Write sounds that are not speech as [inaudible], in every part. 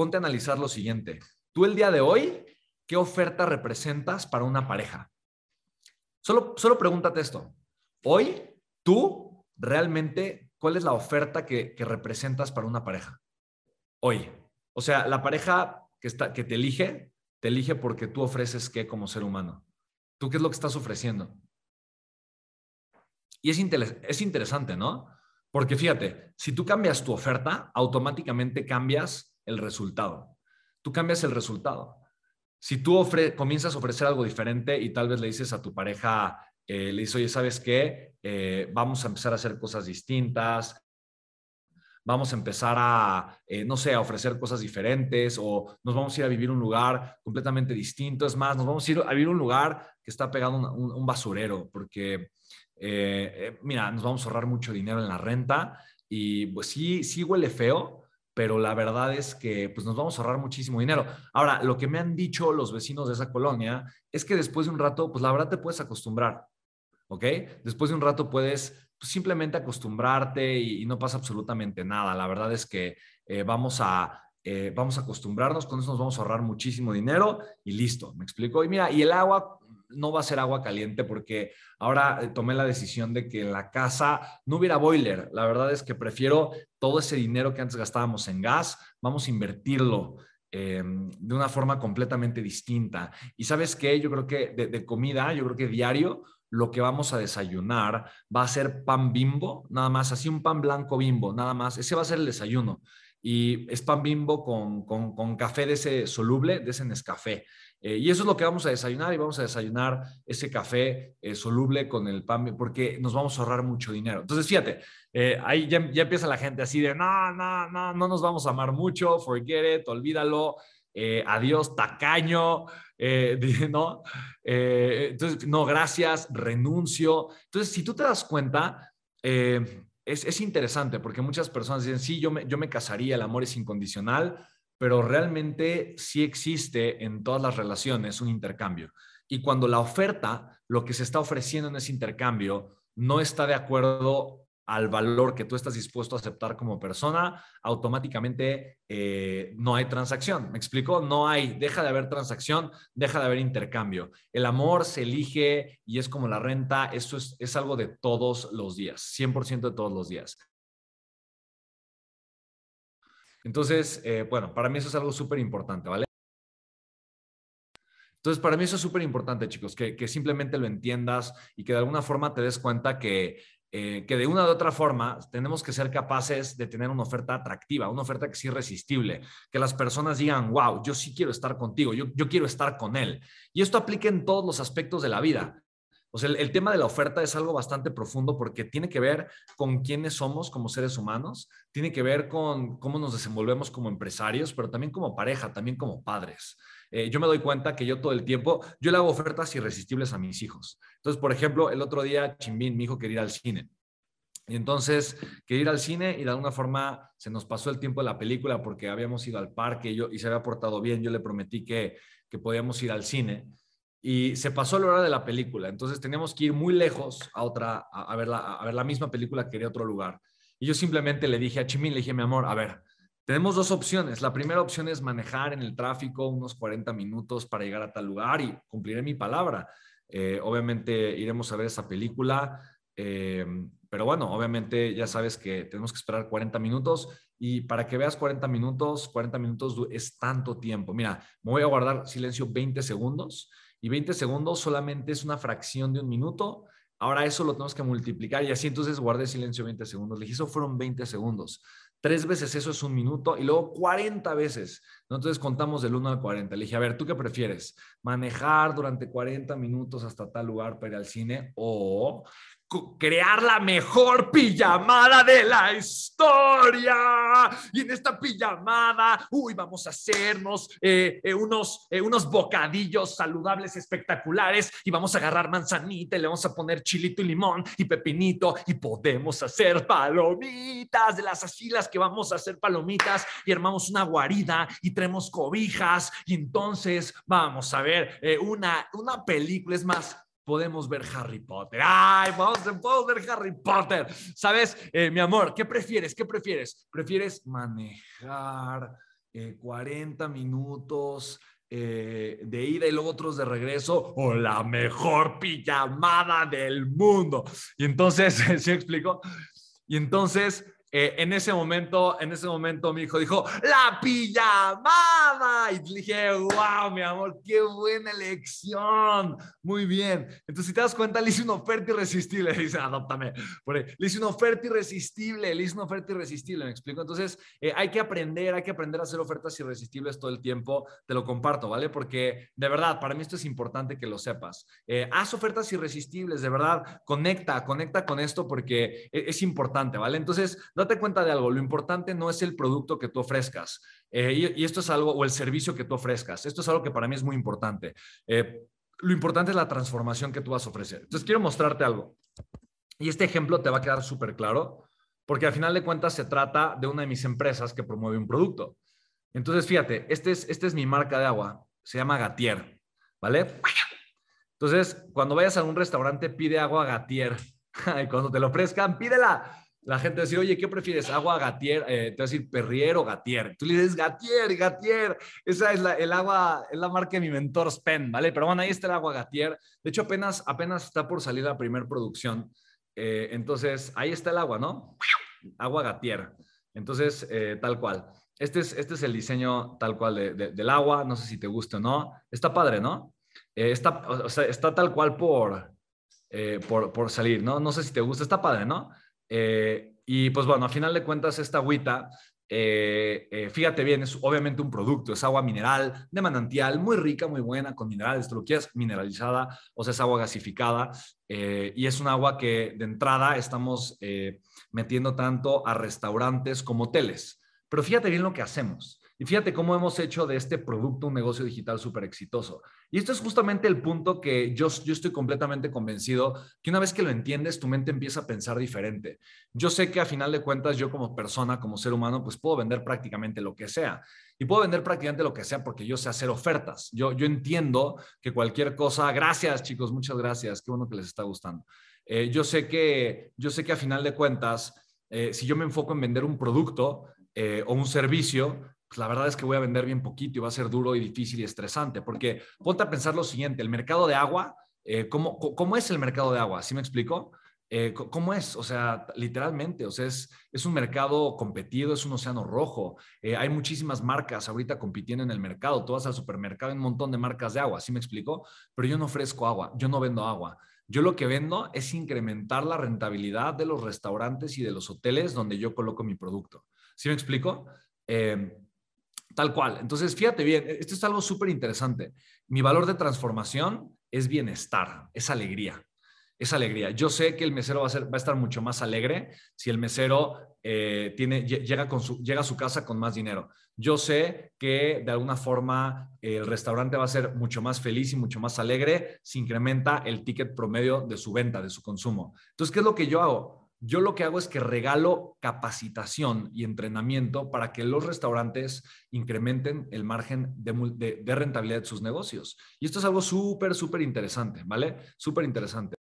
ponte a analizar lo siguiente. Tú el día de hoy, ¿qué oferta representas para una pareja? Solo, solo pregúntate esto. Hoy, tú realmente, ¿cuál es la oferta que, que representas para una pareja? Hoy. O sea, la pareja que, está, que te elige, te elige porque tú ofreces qué como ser humano. ¿Tú qué es lo que estás ofreciendo? Y es, es interesante, ¿no? Porque fíjate, si tú cambias tu oferta, automáticamente cambias el resultado. Tú cambias el resultado. Si tú comienzas a ofrecer algo diferente y tal vez le dices a tu pareja, eh, le dices, oye, ¿sabes qué? Eh, vamos a empezar a hacer cosas distintas, vamos a empezar a, eh, no sé, a ofrecer cosas diferentes o nos vamos a ir a vivir un lugar completamente distinto. Es más, nos vamos a ir a vivir un lugar que está pegado a un, basurero porque, mira, nos vamos a ahorrar mucho dinero en la renta y pues sí, sí huele feo, pero la verdad es que pues nos vamos a ahorrar muchísimo dinero. Ahora, lo que me han dicho los vecinos de esa colonia es que después de un rato, pues la verdad te puedes acostumbrar, ¿ok? Después de un rato puedes pues, simplemente acostumbrarte y, no pasa absolutamente nada. La verdad es que eh, vamos a... Eh, vamos a acostumbrarnos, con eso nos vamos a ahorrar muchísimo dinero y listo, ¿me explico? Y mira, y el agua, no va a ser agua caliente porque ahora eh, tomé la decisión de que en la casa no hubiera boiler. La verdad es que prefiero todo ese dinero que antes gastábamos en gas, vamos a invertirlo em, de una forma completamente distinta. Y sabes qué, yo creo que de, comida, yo creo que diario lo que vamos a desayunar va a ser pan bimbo, nada más, así un pan blanco bimbo, nada más. Ese va a ser el desayuno. Y es pan bimbo con, con, con café de ese soluble, de ese Nescafé. Eh, y eso es lo que vamos a desayunar y vamos a desayunar ese café eh, soluble con el pan, porque nos vamos a ahorrar mucho dinero. Entonces, fíjate, eh, ahí ya, ya, empieza la gente así de, no, no, no, no nos vamos a amar mucho, forget it, olvídalo, adiós, tacaño, [laughs] ¿no? entonces, no, gracias, renuncio. Entonces, si tú te das cuenta, es, es, interesante porque muchas personas dicen, sí, yo me, yo me casaría, el amor es incondicional, pero realmente sí existe en todas las relaciones un intercambio. Y cuando la oferta, lo que se está ofreciendo en ese intercambio, no está de acuerdo al valor que tú estás dispuesto a aceptar como persona, automáticamente eh, no hay transacción. ¿Me explico? No hay, deja de haber transacción, deja de haber intercambio. El amor se elige y es como la renta, eso es, es algo de todos los días, 100% de todos los días. Entonces, eh, bueno, para mí eso es algo súper importante, ¿vale? Entonces, para mí eso es súper importante, chicos, que, simplemente lo entiendas y que de alguna forma te des cuenta que, eh, que de una u otra forma tenemos que ser capaces de tener una oferta atractiva, una oferta que sea irresistible, que las personas digan, wow, yo sí quiero estar contigo, yo, yo quiero estar con él. Y esto aplica en todos los aspectos de la vida. O sea, el, tema de la oferta es algo bastante profundo porque tiene que ver con quiénes somos como seres humanos, tiene que ver con cómo nos desenvolvemos como empresarios, pero también como pareja, también como padres. Eh, yo me doy cuenta que yo todo el tiempo, yo le hago ofertas irresistibles a mis hijos. Entonces, por ejemplo, el otro día Chimbín, mi hijo, quería ir al cine. Y entonces, quería ir al cine y de alguna forma se nos pasó el tiempo de la película porque habíamos ido al parque y, yo, y se había portado bien. Yo le prometí que, que podíamos ir al cine y se pasó la hora de la película. Entonces teníamos que ir muy lejos a otra, a, ver, la, a ver la misma película que quería otro lugar. Y yo simplemente le dije a Chimín, le dije, mi amor, a ver, tenemos dos opciones. La primera opción es manejar en el tráfico unos 40 minutos para llegar a tal lugar y cumpliré mi palabra. Eh, obviamente iremos a ver esa película, eh, pero bueno, obviamente ya sabes que tenemos que esperar 40 minutos y para que veas 40 minutos, 40 minutos es tanto tiempo. Mira, me voy a guardar silencio 20 segundos y 20 segundos solamente es una fracción de un minuto. Ahora eso lo tenemos que multiplicar y así entonces guardé silencio 20 segundos. Le dije, eso fueron 20 segundos. Tres veces eso es un minuto y luego 40 veces. Entonces contamos del 1 al 40. Le dije, a ver, ¿tú qué prefieres? ¿Manejar durante 40 minutos hasta tal lugar para ir al cine o crear la mejor pijamada de la historia. Y en esta pijamada, uy, vamos a hacernos eh, eh, unos, eh, unos bocadillos saludables espectaculares y vamos a agarrar manzanita y le vamos a poner chilito y limón y pepinito y podemos hacer palomitas de las asilas que vamos a hacer palomitas y armamos una guarida y traemos cobijas y entonces vamos a ver una, una película, es más, podemos ver Harry Potter. Ay, podemos, ver Harry Potter. ¿Sabes, eh, mi amor? ¿Qué prefieres? ¿Qué prefieres? ¿Prefieres manejar 40 minutos de ida y luego otros de regreso, o la mejor pijamada del mundo. Y entonces, [laughs] ¿sí explico? Y entonces eh, en ese momento, en ese momento mi hijo dijo, la pijamada. Y dije, wow, mi amor, qué buena elección. Muy bien. Entonces, si te das cuenta, le hice una oferta irresistible. Le [laughs] dice, adóptame. Le hice una oferta irresistible, le hice una oferta irresistible, me explico. Entonces, eh, hay que aprender, hay que aprender a hacer ofertas irresistibles todo el tiempo. Te lo comparto, ¿vale? Porque de verdad, para mí esto es importante que lo sepas. Eh, haz ofertas irresistibles, de verdad, conecta, conecta con esto porque es, es importante, ¿vale? Entonces, date cuenta de algo, lo importante no es el producto que tú ofrezcas, eh, y, esto es algo, o el servicio que tú ofrezcas, esto es algo que para mí es muy importante. Eh, lo importante es la transformación que tú vas a ofrecer. Entonces, quiero mostrarte algo. Y este ejemplo te va a quedar súper claro, porque al final de cuentas se trata de una de mis empresas que promueve un producto. Entonces, fíjate, este es, este es mi marca de agua, se llama Gatier, ¿vale? Entonces, cuando vayas a un restaurante, pide agua Gatier. [laughs] y cuando te lo ofrezcan, pídela la gente dice, oye, ¿qué prefieres? ¿Agua Gatier? Eh, te vas a decir Perrier o Gatier. Tú le dices Gatier, Gatier. Esa es la, el agua, es la marca de mi mentor Spen, ¿vale? Pero bueno, ahí está el agua Gatier. De hecho, apenas, apenas está por salir la primera producción. Eh, entonces, ahí está el agua, ¿no? Agua Gatier. Entonces, eh, tal cual. Este es, este es el diseño tal cual del agua. No sé si te gusta o no. Está padre, ¿no? está, o sea, está tal cual por, por, por salir, ¿no? No sé si te gusta. Está padre, ¿no? Eh, y pues bueno, a final de cuentas, esta agüita, eh, eh, fíjate bien, es obviamente un producto, es agua mineral de manantial, muy rica, muy buena, con minerales, tú lo quieras, mineralizada, o sea, es agua gasificada, y es un agua que de entrada estamos metiendo tanto a restaurantes como hoteles. Pero fíjate bien lo que hacemos. Y fíjate cómo hemos hecho de este producto un negocio digital súper exitoso. Y esto es justamente el punto que yo, yo estoy completamente convencido que una vez que lo entiendes, tu mente empieza a pensar diferente. Yo sé que a final de cuentas, yo como persona, como ser humano, pues puedo vender prácticamente lo que sea. Y puedo vender prácticamente lo que sea porque yo sé hacer ofertas. Yo, yo entiendo que cualquier cosa, gracias chicos, muchas gracias, qué bueno que les está gustando. Eh, yo, sé que, yo sé que a final de cuentas, eh, si yo me enfoco en vender un producto eh, o un servicio, pues la verdad es que voy a vender bien poquito y va a ser duro y difícil y estresante, porque ponte a pensar lo siguiente, el mercado de agua, eh, ¿cómo, ¿cómo, es el mercado de agua? ¿Sí me explico? Eh, ¿Cómo es? O sea, literalmente, o sea, es, es un mercado competido, es un océano rojo. Eh, hay muchísimas marcas ahorita compitiendo en el mercado. Tú vas al supermercado, hay un montón de marcas de agua, ¿sí me explico? Pero yo no ofrezco agua, yo no vendo agua. Yo lo que vendo es incrementar la rentabilidad de los restaurantes y de los hoteles donde yo coloco mi producto. ¿Sí me explico? Eh, Tal cual. Entonces, fíjate bien, e-, esto es algo súper interesante. Mi valor de transformación es bienestar, es alegría. Es alegría. Yo sé que el mesero va a, ser, va a estar mucho más alegre si el mesero eh, tiene, llega, con llega a su casa con más dinero. Yo sé que de alguna forma el restaurante va a ser mucho más feliz y mucho más alegre si incrementa el ticket promedio de su venta, de su consumo. Entonces, ¿qué es lo que yo hago? Yo lo que hago es que regalo capacitación y entrenamiento para que los restaurantes incrementen el margen de, rentabilidad de sus negocios. Y esto es algo súper, súper interesante, ¿vale? Súper interesante.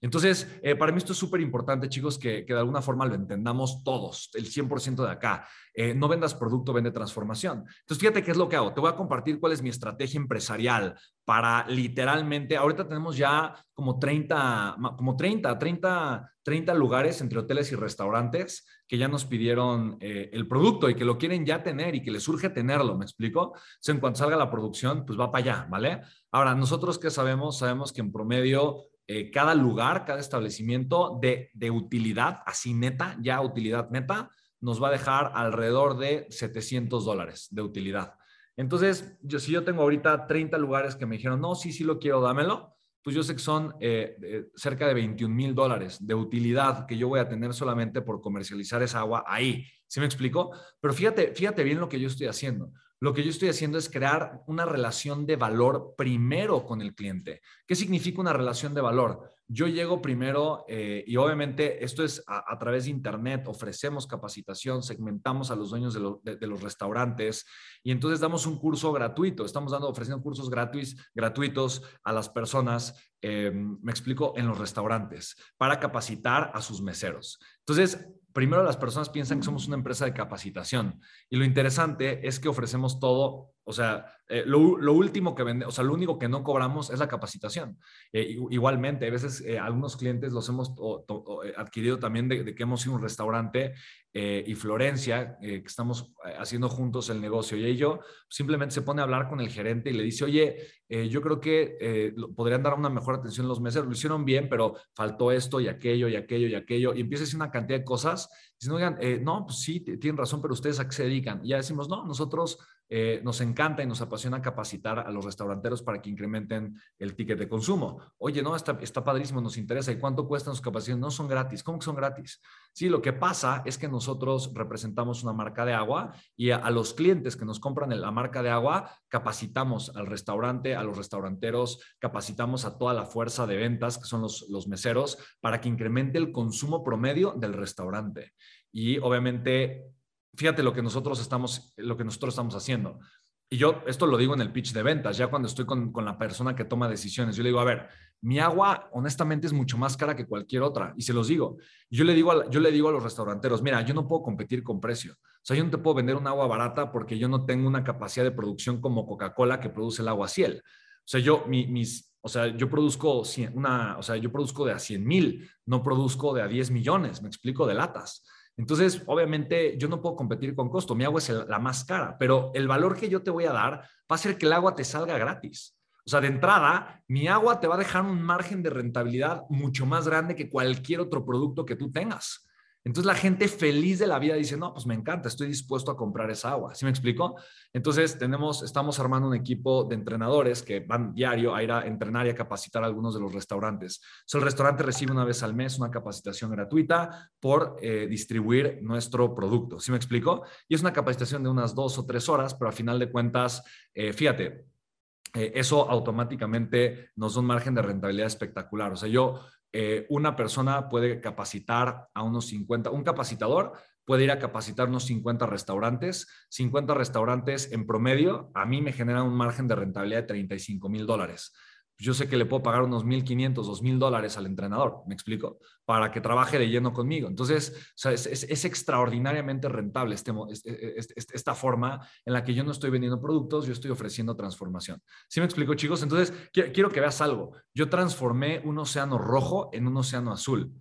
Entonces, eh, para mí esto es súper importante, chicos, que, de alguna forma lo entendamos todos, el 100% de acá. Eh, no vendas producto, vende transformación. Entonces, fíjate qué es lo que hago. Te voy a compartir cuál es mi estrategia empresarial para literalmente, ahorita tenemos ya como 30, como 30, 30, 30 lugares entre hoteles y restaurantes que ya nos pidieron eh, el producto y que lo quieren ya tener y que les surge tenerlo, ¿me explico? Entonces, en cuanto salga la producción, pues va para allá, ¿vale? Ahora, nosotros qué sabemos, sabemos que en promedio eh, cada lugar, cada establecimiento de, de, utilidad, así neta, ya utilidad neta, nos va a dejar alrededor de 700 dólares de utilidad. Entonces, yo, si yo tengo ahorita 30 lugares que me dijeron, no, sí, sí lo quiero, dámelo, pues yo sé que son eh, cerca de 21 mil dólares de utilidad que yo voy a tener solamente por comercializar esa agua ahí. ¿Sí me explico? Pero fíjate, fíjate bien lo que yo estoy haciendo. Lo que yo estoy haciendo es crear una relación de valor primero con el cliente. ¿Qué significa una relación de valor? Yo llego primero eh, y obviamente esto es a, través de Internet, ofrecemos capacitación, segmentamos a los dueños de, los restaurantes y entonces damos un curso gratuito. Estamos dando, ofreciendo cursos gratuitos, gratuitos a las personas, eh, me explico, en los restaurantes para capacitar a sus meseros. Entonces, primero las personas piensan que somos una empresa de capacitación y lo interesante es que ofrecemos todo o sea, eh, lo, último que vende, o sea, lo único que no cobramos es la capacitación. Eh, igualmente, a veces eh, algunos clientes los hemos adquirido también de, que hemos ido a un restaurante y Florencia, que estamos haciendo juntos el negocio, y ello simplemente se pone a hablar con el gerente y le dice, oye, yo creo que podrían dar una mejor atención los meses, lo hicieron bien, pero faltó esto y aquello y aquello y aquello, y empieza a decir una cantidad de cosas. Dicen, oigan, no, pues sí, tienen razón, pero ustedes a qué se dedican. Y ya decimos, no, nosotros eh, nos encanta y nos apasiona capacitar a los restauranteros para que incrementen el ticket de consumo. Oye, no, está, está padrísimo, nos interesa. ¿Y cuánto cuestan sus capacidades? No son gratis. ¿Cómo que son gratis? Sí, lo que pasa es que nosotros representamos una marca de agua y a, los clientes que nos compran la marca de agua, capacitamos al restaurante, a los restauranteros, capacitamos a toda la fuerza de ventas, que son los, los meseros, para que incremente el consumo promedio del restaurante. Y obviamente fíjate lo que nosotros estamos, lo que nosotros estamos haciendo. Y yo esto lo digo en el pitch de ventas, ya cuando estoy con, la persona que toma decisiones, yo le digo, a ver, mi agua honestamente es mucho más cara que cualquier otra y se los digo. Yo le digo a, yo le digo a los restauranteros, mira, yo no puedo competir con precio. O sea, yo no te puedo vender un agua barata porque yo no tengo una capacidad de producción como Coca-Cola que produce el agua ciel. O sea, yo mis o sea, yo produzco una, o sea, yo produzco de a 100 mil, no produzco de a 10 millones, me explico, de latas. Entonces, obviamente, yo no puedo competir con costo. Mi agua es la más cara, pero el valor que yo te voy a dar va a ser que el agua te salga gratis. O sea, de entrada, mi agua te va a dejar un margen de rentabilidad mucho más grande que cualquier otro producto que tú tengas. Entonces la gente feliz de la vida dice, no, pues me encanta, estoy dispuesto a comprar esa agua. ¿Sí me explico? Entonces tenemos, estamos armando un equipo de entrenadores que van diario a ir a entrenar y a capacitar a algunos de los restaurantes. el restaurante recibe una vez al mes una capacitación gratuita por eh, distribuir nuestro producto. ¿Sí me explico? Y es una capacitación de unas dos o tres horas, pero a final de cuentas, eh, fíjate, eh, eso automáticamente nos da un margen de rentabilidad espectacular. O sea, yo eh, una persona puede capacitar a unos 50, un capacitador puede ir a capacitar unos 50 restaurantes. 50 restaurantes en promedio a mí me generan un margen de rentabilidad de 35 mil dólares yo sé que le puedo pagar unos 1.500, 2.000 dólares al entrenador, ¿me explico? Para que trabaje de lleno conmigo. Entonces, es, extraordinariamente rentable este, esta forma en la que yo no estoy vendiendo productos, yo estoy ofreciendo transformación. ¿Sí me explico, chicos? Entonces, quiero que veas algo. Yo transformé un océano rojo en un océano azul.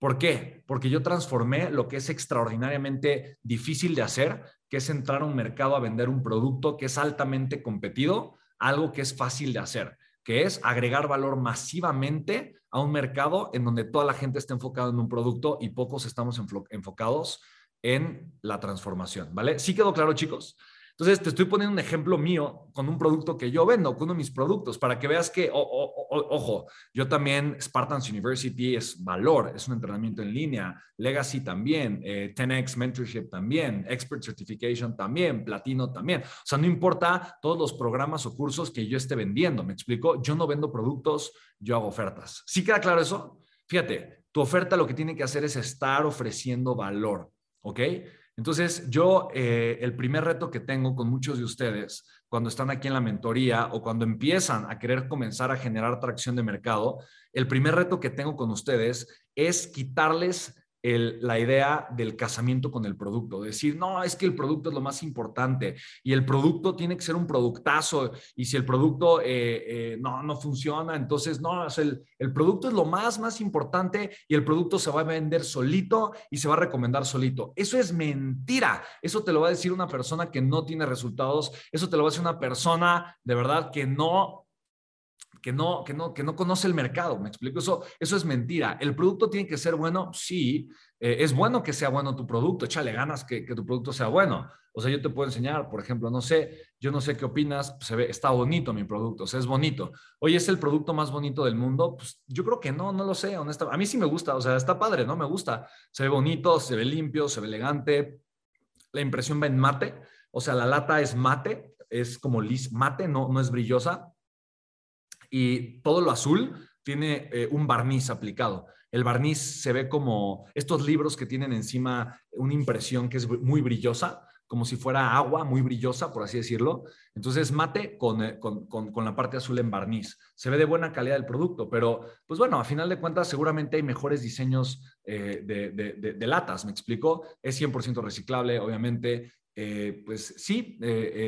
¿Por qué? Porque yo transformé lo que es extraordinariamente difícil de hacer, que es entrar a un mercado a vender un producto que es altamente competido, algo que es fácil de hacer que es agregar valor masivamente a un mercado en donde toda la gente está enfocada en un producto y pocos estamos enfocados en la transformación, ¿vale? ¿Sí quedó claro, chicos? Entonces, te estoy poniendo un ejemplo mío con un producto que yo vendo, con uno de mis productos, para que veas que, ojo, yo también, Spartans University es valor, es un entrenamiento en línea, Legacy también, 10X eh, Mentorship también, Expert Certification también, Platino también. O sea, no importa todos los programas o cursos que yo esté vendiendo, ¿me explico? Yo no vendo productos, yo hago ofertas. ¿Sí queda claro eso? Fíjate, tu oferta lo que tiene que hacer es estar ofreciendo valor, ¿ok? Entonces, yo, eh, el primer reto que tengo con muchos de ustedes, cuando están aquí en la mentoría o cuando empiezan a querer comenzar a generar tracción de mercado, el primer reto que tengo con ustedes es quitarles la idea del casamiento con el producto, decir, no, es que el producto es lo más importante y el producto tiene que ser un productazo y si el producto eh, eh, no, no funciona, entonces no, el, el producto es lo más, más importante y el producto se va a vender solito y se va a recomendar solito. Eso es mentira. Eso te lo va a decir una persona que no tiene resultados. Eso te lo va a decir una persona de verdad que no que no, que no, que no conoce el mercado. ¿Me explico? Eso, eso es mentira. ¿El producto tiene que ser bueno? Sí. Eh, es bueno que sea bueno tu producto. Échale ganas que, que, tu producto sea bueno. O sea, yo te puedo enseñar, por ejemplo, no sé, yo no sé qué opinas, se ve, está bonito mi producto, o sea, es bonito. Oye, ¿es el producto más bonito del mundo? Pues yo creo que no, no lo sé, honestamente. A mí sí me gusta, o sea, está padre, ¿no? Me gusta. Se ve bonito, se ve limpio, se ve elegante. La impresión va en mate, o sea, la lata es mate, es como lis mate, no, no es brillosa y todo lo azul tiene eh, un barniz aplicado. El barniz se ve como estos libros que tienen encima una impresión que es muy brillosa, como si fuera agua muy brillosa, por así decirlo. Entonces, mate con, eh, con, con, la parte azul en barniz. Se ve de buena calidad el producto, pero pues bueno, a final de cuentas seguramente hay mejores diseños eh, de, de, de, latas, ¿me explico? Es 100% reciclable, obviamente. Eh, pues sí,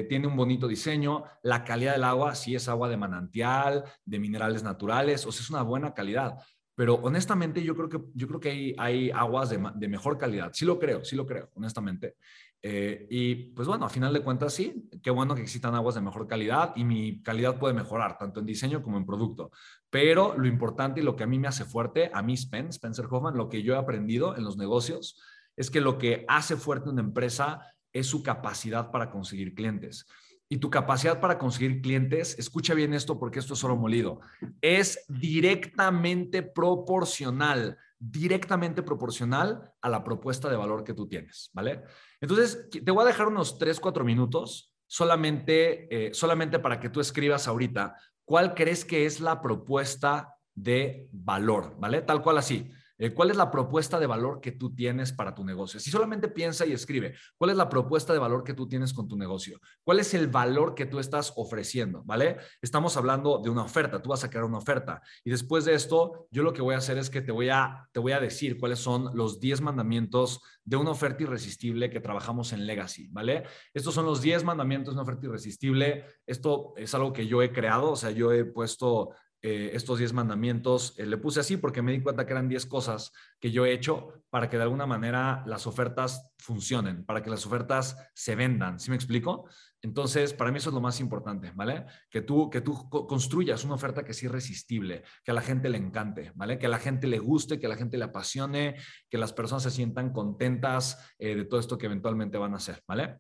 tiene un bonito diseño. La calidad del agua, sí es agua de manantial, de minerales naturales, o sea, es una buena calidad. Pero honestamente yo creo que, yo creo que hay, hay aguas de, de, mejor calidad. Sí lo creo, sí lo creo, honestamente. Eh, y pues bueno, a final de cuentas sí, qué bueno que existan aguas de mejor calidad y mi calidad puede mejorar, tanto en diseño como en producto. Pero lo importante y lo que a mí me hace fuerte, a mí Spence, Spencer Hoffman, lo que yo he aprendido en los negocios, es que lo que hace fuerte una empresa es su capacidad para conseguir clientes. Y tu capacidad para conseguir clientes, escucha bien esto porque esto es solo molido, es directamente proporcional directamente proporcional a la propuesta de valor que tú tienes, ¿vale? Entonces, te voy a dejar unos 3, 4 minutos solamente, eh, solamente para que tú escribas ahorita cuál crees que es la propuesta de valor, ¿vale? Tal cual así. Eh, ¿Cuál es la propuesta de valor que tú tienes para tu negocio? Si solamente piensa y escribe, ¿cuál es la propuesta de valor que tú tienes con tu negocio? ¿Cuál es el valor que tú estás ofreciendo? ¿Vale? Estamos hablando de una oferta, tú vas a crear una oferta. Y después de esto, yo lo que voy a hacer es que te voy a, te voy a decir cuáles son los 10 mandamientos de una oferta irresistible que trabajamos en Legacy, ¿vale? Estos son los 10 mandamientos de una oferta irresistible. Esto es algo que yo he creado, o sea, yo he puesto eh, estos 10 mandamientos. Eh, le puse así porque me di cuenta que eran 10 cosas que yo he hecho para que de alguna manera las ofertas funcionen, para que las ofertas se vendan. ¿Sí me explico? Entonces, para mí eso es lo más importante, ¿vale? Que tú, que tú construyas una oferta que sea irresistible, que a la gente le encante, ¿vale? Que a la gente le guste, que a la gente le apasione, que las personas se sientan contentas eh, de todo esto que eventualmente van a hacer, ¿vale?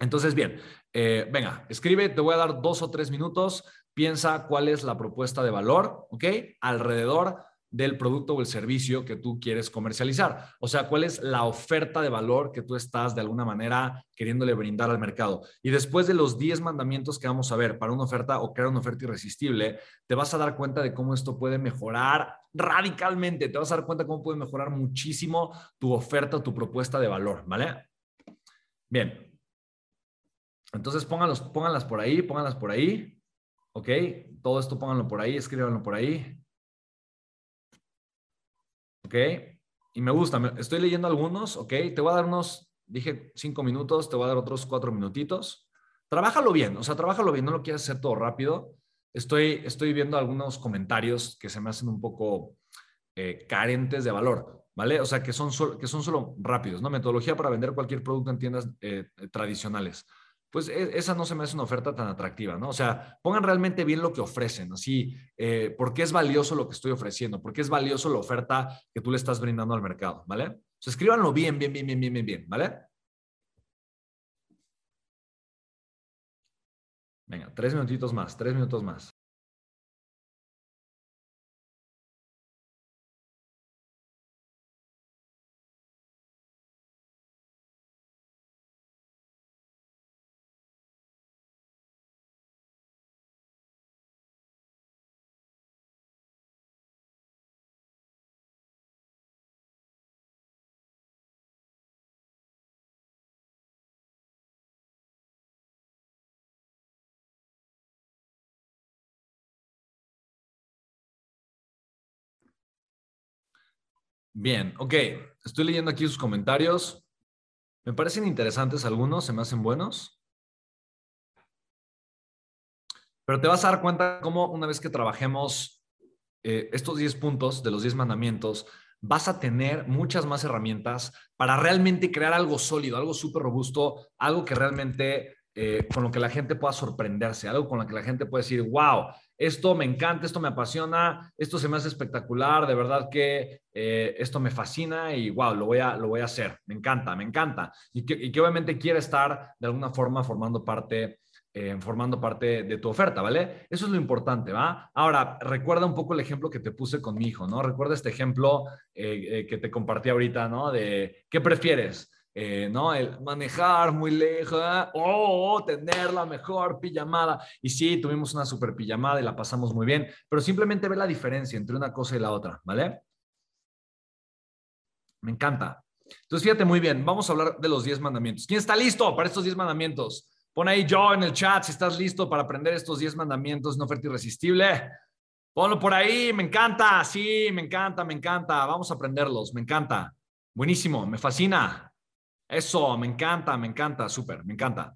Entonces, bien, venga, escribe, te voy a dar dos o tres minutos piensa cuál es la propuesta de valor, ¿ok? Alrededor del producto o el servicio que tú quieres comercializar. O sea, cuál es la oferta de valor que tú estás de alguna manera queriéndole brindar al mercado. Y después de los 10 mandamientos que vamos a ver para una oferta o crear una oferta irresistible, te vas a dar cuenta de cómo esto puede mejorar radicalmente. Te vas a dar cuenta cómo puede mejorar muchísimo tu oferta tu propuesta de valor, ¿vale? Bien. Entonces pónganlos, pónganlas por ahí, pónganlas por ahí. ¿Ok? Todo esto pónganlo por ahí, escríbanlo por ahí. ¿Ok? Y me gusta, estoy leyendo algunos, ¿ok? Te voy a dar unos, dije cinco minutos, te voy a dar otros cuatro minutitos. Trabájalo bien, o sea, trabájalo bien, no lo quieras hacer todo rápido. Estoy, estoy viendo algunos comentarios que se me hacen un poco eh, carentes de valor, ¿vale? O sea, que son, que son solo rápidos, ¿no? Metodología para vender cualquier producto en tiendas eh, tradicionales pues e, esa no se me hace una oferta tan atractiva, ¿no? O sea, pongan realmente bien lo que ofrecen, así, eh, ¿por qué es valioso lo que estoy ofreciendo? ¿Por qué es valioso la oferta que tú le estás brindando al mercado, ¿vale? O escríbanlo bien, bien, bien, bien, bien, bien, bien, ¿vale? Venga, tres minutitos más, tres minutos más. Bien, ok. Estoy leyendo aquí sus comentarios. Me parecen interesantes algunos, se me hacen buenos. Pero te vas a dar cuenta cómo una vez que trabajemos eh, estos 10 puntos de los 10 mandamientos, vas a tener muchas más herramientas para realmente crear algo sólido, algo súper robusto, algo que realmente eh, con lo que la gente pueda sorprenderse, algo con lo que la gente pueda decir, wow, esto me encanta, esto me apasiona, esto se me hace espectacular, de verdad que eh, esto me fascina y wow, lo voy a, lo voy a hacer, me encanta, me encanta. Y que, obviamente quiere estar de alguna forma formando parte. Eh, formando parte de tu oferta, ¿vale? Eso es lo importante, ¿va? Ahora, recuerda un poco el ejemplo que te puse con mi hijo, ¿no? Recuerda este ejemplo que te compartí ahorita, ¿no? De, ¿qué prefieres? Eh, ¿no? El manejar muy lejos, o tener la mejor pijamada. Y sí, tuvimos una super pijamada y la pasamos muy bien, pero simplemente ve la diferencia entre una cosa y la otra, ¿vale? Me encanta. Entonces, fíjate muy bien, vamos a hablar de los 10 mandamientos. ¿Quién está listo para estos 10 mandamientos? Pon ahí yo en el chat si estás listo para aprender estos 10 mandamientos, no oferta irresistible. Ponlo por ahí, me encanta, sí, me encanta, me encanta. Vamos a aprenderlos, me encanta. Buenísimo, me fascina. Eso, me encanta, me encanta, súper, me encanta.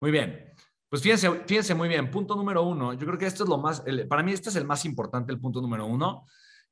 Muy bien. Pues fíjense, fíjense muy bien. Punto número uno. Yo creo que esto es lo más, para mí este es el más importante, el punto número uno.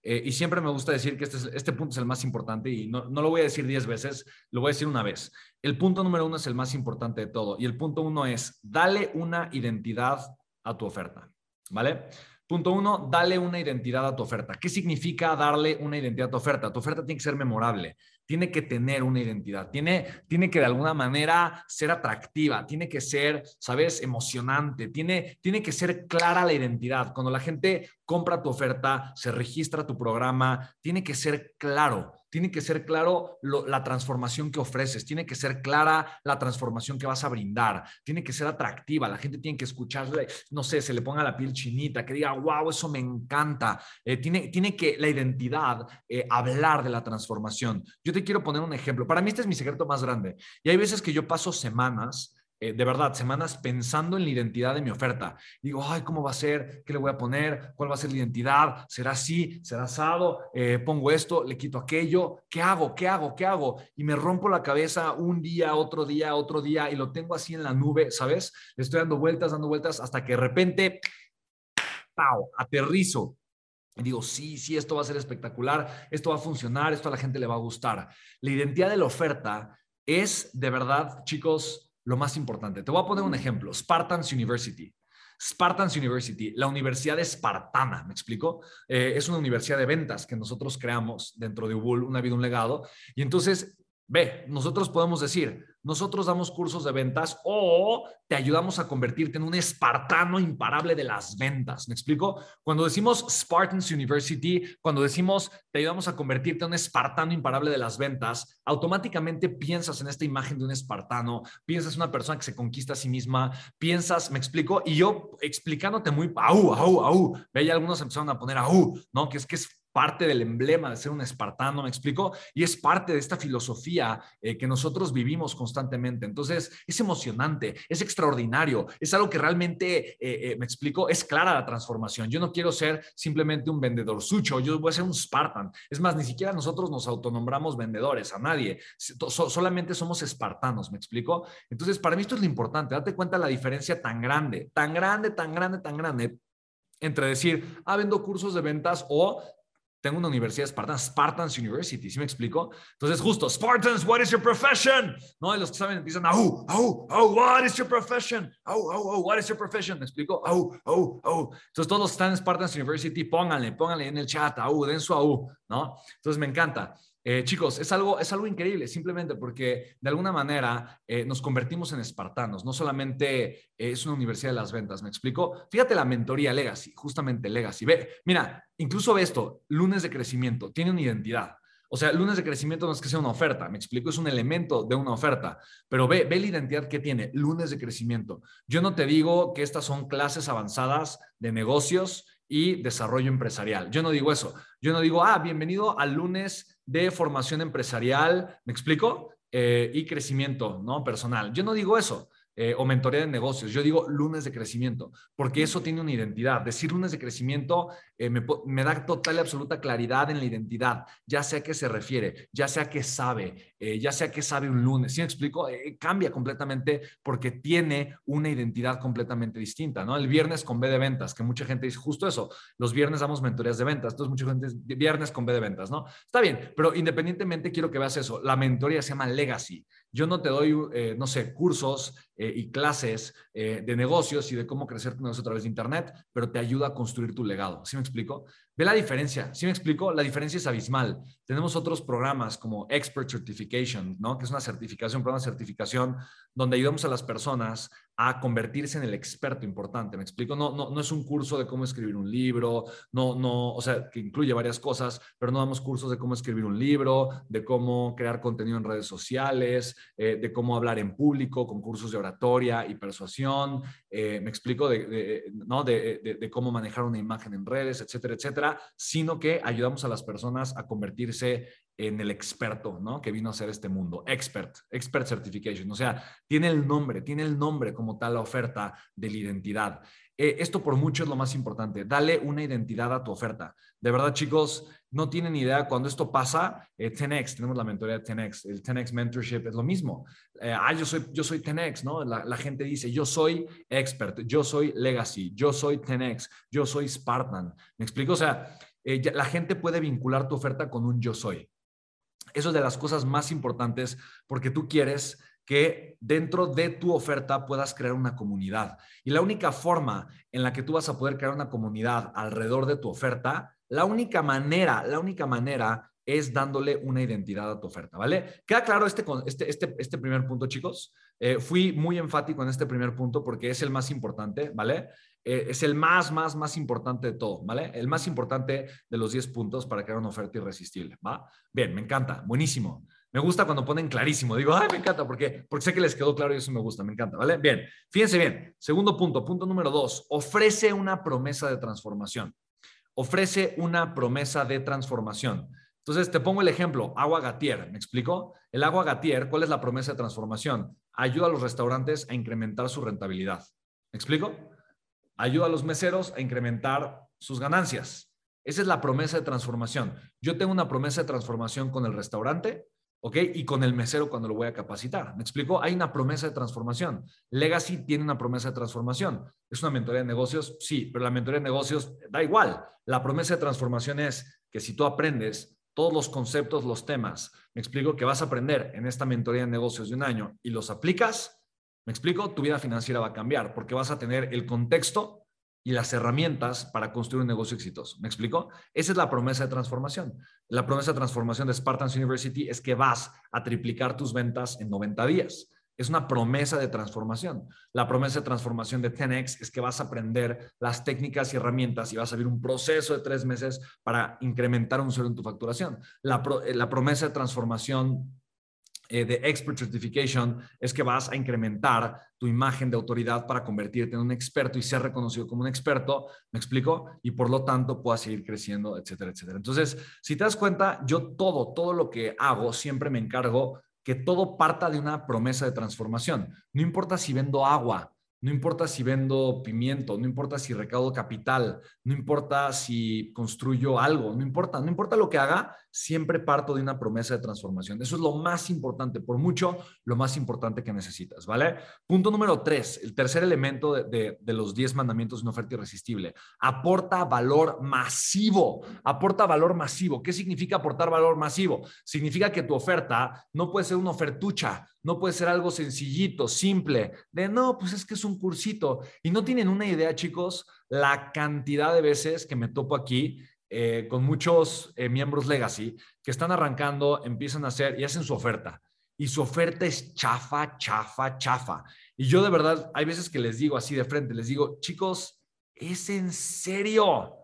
Eh, y siempre me gusta decir que este, este punto es el más importante y no, no, lo voy a decir diez veces, lo voy a decir una vez. El punto número uno es el más importante de todo y el punto uno es, dale una identidad a tu oferta, ¿vale? Punto uno, dale una identidad a tu oferta. ¿Qué significa darle una identidad a tu oferta? Tu oferta tiene que ser memorable tiene que tener una identidad, tiene, tiene que de alguna manera ser atractiva, tiene que ser, ¿sabes?, emocionante, tiene, tiene que ser clara la identidad. Cuando la gente compra tu oferta, se registra tu programa, tiene que ser claro tiene que ser claro la transformación que ofreces, tiene que ser clara la transformación que vas a brindar, tiene que ser atractiva, la gente tiene que escucharle, no sé, se le ponga la piel chinita, que diga, wow, eso me encanta, eh, tiene, tiene que la identidad eh, hablar de la transformación. Yo te quiero poner un ejemplo, para mí este es mi secreto más grande, y hay veces que yo paso semanas eh, de verdad, semanas pensando en la identidad de mi oferta. Digo, ay, ¿cómo va a ser? ¿Qué le voy a poner? ¿Cuál va a ser la identidad? ¿Será así? ¿Será asado? Eh, pongo esto, le quito aquello. ¿Qué hago? ¿Qué hago? ¿Qué hago? Y me rompo la cabeza un día, otro día, otro día y lo tengo así en la nube, ¿sabes? Estoy dando vueltas, dando vueltas hasta que de repente, ¡pau! Aterrizo. Y digo, sí, sí, esto va a ser espectacular, esto va a funcionar, esto a la gente le va a gustar. La identidad de la oferta es de verdad, chicos, lo más importante. Te voy a poner un ejemplo, Spartans University. Spartans University, la universidad espartana, ¿me explico? Eh, es una universidad de ventas que nosotros creamos dentro de Ubul, Una Vida, un Legado. Y entonces, ve, nosotros podemos decir, nosotros damos cursos de ventas o te ayudamos a convertirte en un espartano imparable de las ventas. ¿Me explico? Cuando decimos Spartans University, cuando decimos te ayudamos a convertirte en un espartano imparable de las ventas, automáticamente piensas en esta imagen de un espartano, piensas en una persona que se conquista a sí misma, piensas, ¿me explico? Y yo explicándote muy, au, au, au, ve, y algunos empezaron a poner au, ¿no? Que es que es parte del emblema de ser un espartano, ¿me explico? Y es parte de esta filosofía eh, que nosotros vivimos constantemente. Entonces, es emocionante, es extraordinario, es algo que realmente, eh, eh, ¿me explico? Es clara la transformación. Yo no quiero ser simplemente un vendedor sucho, yo voy a ser un Spartan. Es más, ni siquiera nosotros nos autonombramos vendedores, a nadie. solamente somos espartanos, ¿me explico? Entonces, para mí esto es lo importante. Date cuenta la diferencia tan grande, tan grande, tan grande, tan grande entre decir, ah, vendo cursos de ventas o tengo una universidad Spartans, Spartans University, ¿sí me explico? Entonces, justo, Spartans, what is your profession? ¿No? Y los que saben empiezan, oh, oh, oh, what is your profession? Oh, oh, oh, what is your profession? ¿Me explico? Oh, oh, oh. Entonces, todos los que están en Spartans University, pónganle, pónganle en el chat, au, den su au, ¿no? Entonces, me encanta. Eh, chicos, es algo, es algo increíble, simplemente porque de alguna manera eh, nos convertimos en espartanos. No solamente eh, es una universidad de las ventas, ¿me explico? Fíjate la mentoría Legacy, justamente Legacy. Ve, mira, incluso ve esto, lunes de crecimiento, tiene una identidad. O sea, lunes de crecimiento no es que sea una oferta, me explico, es un elemento de una oferta, pero ve, ve la identidad que tiene, lunes de crecimiento. Yo no te digo que estas son clases avanzadas de negocios y desarrollo empresarial. Yo no digo eso. Yo no digo, ah, bienvenido al lunes de formación empresarial, ¿me explico? Eh, y crecimiento ¿no? personal. Yo no digo eso. Eh, o mentoría de negocios. Yo digo lunes de crecimiento, porque eso tiene una identidad. Decir lunes de crecimiento eh, me, da total y absoluta claridad en la identidad, ya sea a qué se refiere, ya sea que sabe, eh, ya sea que sabe un lunes. ¿Sí me explico? cambia completamente porque tiene una identidad completamente distinta, ¿no? El viernes con B de ventas, que mucha gente dice justo eso, los viernes damos mentorías de ventas, entonces mucha gente dice viernes con B de ventas, ¿no? Está bien, pero independientemente quiero que veas eso, la mentoría se llama Legacy. Yo no te doy, no sé, cursos eh, y clases eh, de negocios y de cómo crecer tu negocio a través de Internet, pero te ayuda a construir tu legado. ¿Sí me explico? Ve la diferencia. ¿Sí me explico? La diferencia es abismal. Tenemos otros programas como Expert Certification, ¿no? que es una certificación, programa de certificación donde ayudamos a las personas a convertirse en el experto importante. ¿Me explico? No, no, no es un curso de cómo escribir un libro, no, no, o sea, que incluye varias cosas, pero no damos cursos de cómo escribir un libro, de cómo crear contenido en redes sociales, eh, de cómo hablar en público, con cursos de oratoria y persuasión. Eh, me explico de, ¿no? de, de cómo manejar una imagen en redes, etcétera, etcétera, sino que ayudamos a las personas a convertirse en el experto, ¿no? Que vino a hacer este mundo. Expert, expert certification. O sea, tiene el nombre, tiene el nombre como tal la oferta de la identidad. Eh, esto por mucho es lo más importante. Dale una identidad a tu oferta. De verdad, chicos, no tienen idea cuando esto pasa. 10X, eh, tenemos la mentoría de 10X. El 10X Mentorship es lo mismo. Eh, ah, yo soy, yo soy 10X, ¿no? La, la, gente dice, yo soy expert, yo soy legacy, yo soy 10X, yo soy Spartan. ¿Me explico? O sea, la gente puede vincular tu oferta con un yo soy. Eso es de las cosas más importantes porque tú quieres que dentro de tu oferta puedas crear una comunidad. Y la única forma en la que tú vas a poder crear una comunidad alrededor de tu oferta, la única manera, la única manera es dándole una identidad a tu oferta, ¿vale? ¿Queda claro este, este, este, este primer punto, chicos? Eh, fui muy enfático en este primer punto porque es el más importante, ¿vale? Eh, es el más, más, más importante de todo, ¿vale? El más importante de los 10 puntos para crear una oferta irresistible, ¿va? Bien, me encanta, buenísimo. Me gusta cuando ponen clarísimo. Digo, ay, me encanta porque, porque sé que les quedó claro y eso me gusta, me encanta, ¿vale? Bien, fíjense bien. Segundo punto, punto número dos, ofrece una promesa de transformación. Ofrece una promesa de transformación. Entonces, te pongo el ejemplo, agua Gatier, ¿me explico? El agua Gatier, ¿cuál es la promesa de transformación? Ayuda a los restaurantes a incrementar su rentabilidad. ¿Me explico? Ayuda a los meseros a incrementar sus ganancias. Esa es la promesa de transformación. Yo tengo una promesa de transformación con el restaurante ¿ok? Y con el mesero cuando lo voy a capacitar. ¿Me explico? Hay una promesa de transformación. Legacy tiene una promesa de transformación. ¿Es una mentoría de negocios? Sí, pero la mentoría de negocios da igual. La promesa de transformación es que si tú aprendes todos los conceptos, los temas, me explico que vas a aprender en esta mentoría de negocios de un año y los aplicas, me explico, tu vida financiera va a cambiar porque vas a tener el contexto y las herramientas para construir un negocio exitoso. ¿Me explico? Esa es la promesa de transformación. La promesa de transformación de Spartans University es que vas a triplicar tus ventas en 90 días. Es una promesa de transformación. La promesa de transformación de 10X es que vas a aprender las técnicas y herramientas y vas a vivir un proceso de tres meses para incrementar un cero en tu facturación. La, eh, la promesa de transformación eh, de Expert Certification es que vas a incrementar tu imagen de autoridad para convertirte en un experto y ser reconocido como un experto, ¿me explico? Y por lo tanto puedas seguir creciendo, etcétera, etcétera. Entonces, si te das cuenta, yo todo, todo lo que hago, siempre me encargo que todo parta de una promesa de transformación. No importa si vendo agua, no importa si vendo pimiento, no importa si recaudo capital, no importa si construyo algo, no importa, no importa lo que haga, siempre parto de una promesa de transformación. Eso es lo más importante, por mucho, lo más importante que necesitas, ¿vale? Punto número tres, el tercer elemento de, los diez mandamientos de una oferta irresistible. Aporta valor masivo, aporta valor masivo. ¿Qué significa aportar valor masivo? Significa que tu oferta no puede ser una ofertucha, no puede ser algo sencillito, simple, de no, pues es que es un cursito. Y no tienen una idea, chicos, la cantidad de veces que me topo aquí eh, con muchos eh, miembros legacy que están arrancando, empiezan a hacer y hacen su oferta. Y su oferta es chafa, chafa, chafa. Y yo de verdad, hay veces que les digo así de frente, les digo, chicos, ¿es en serio?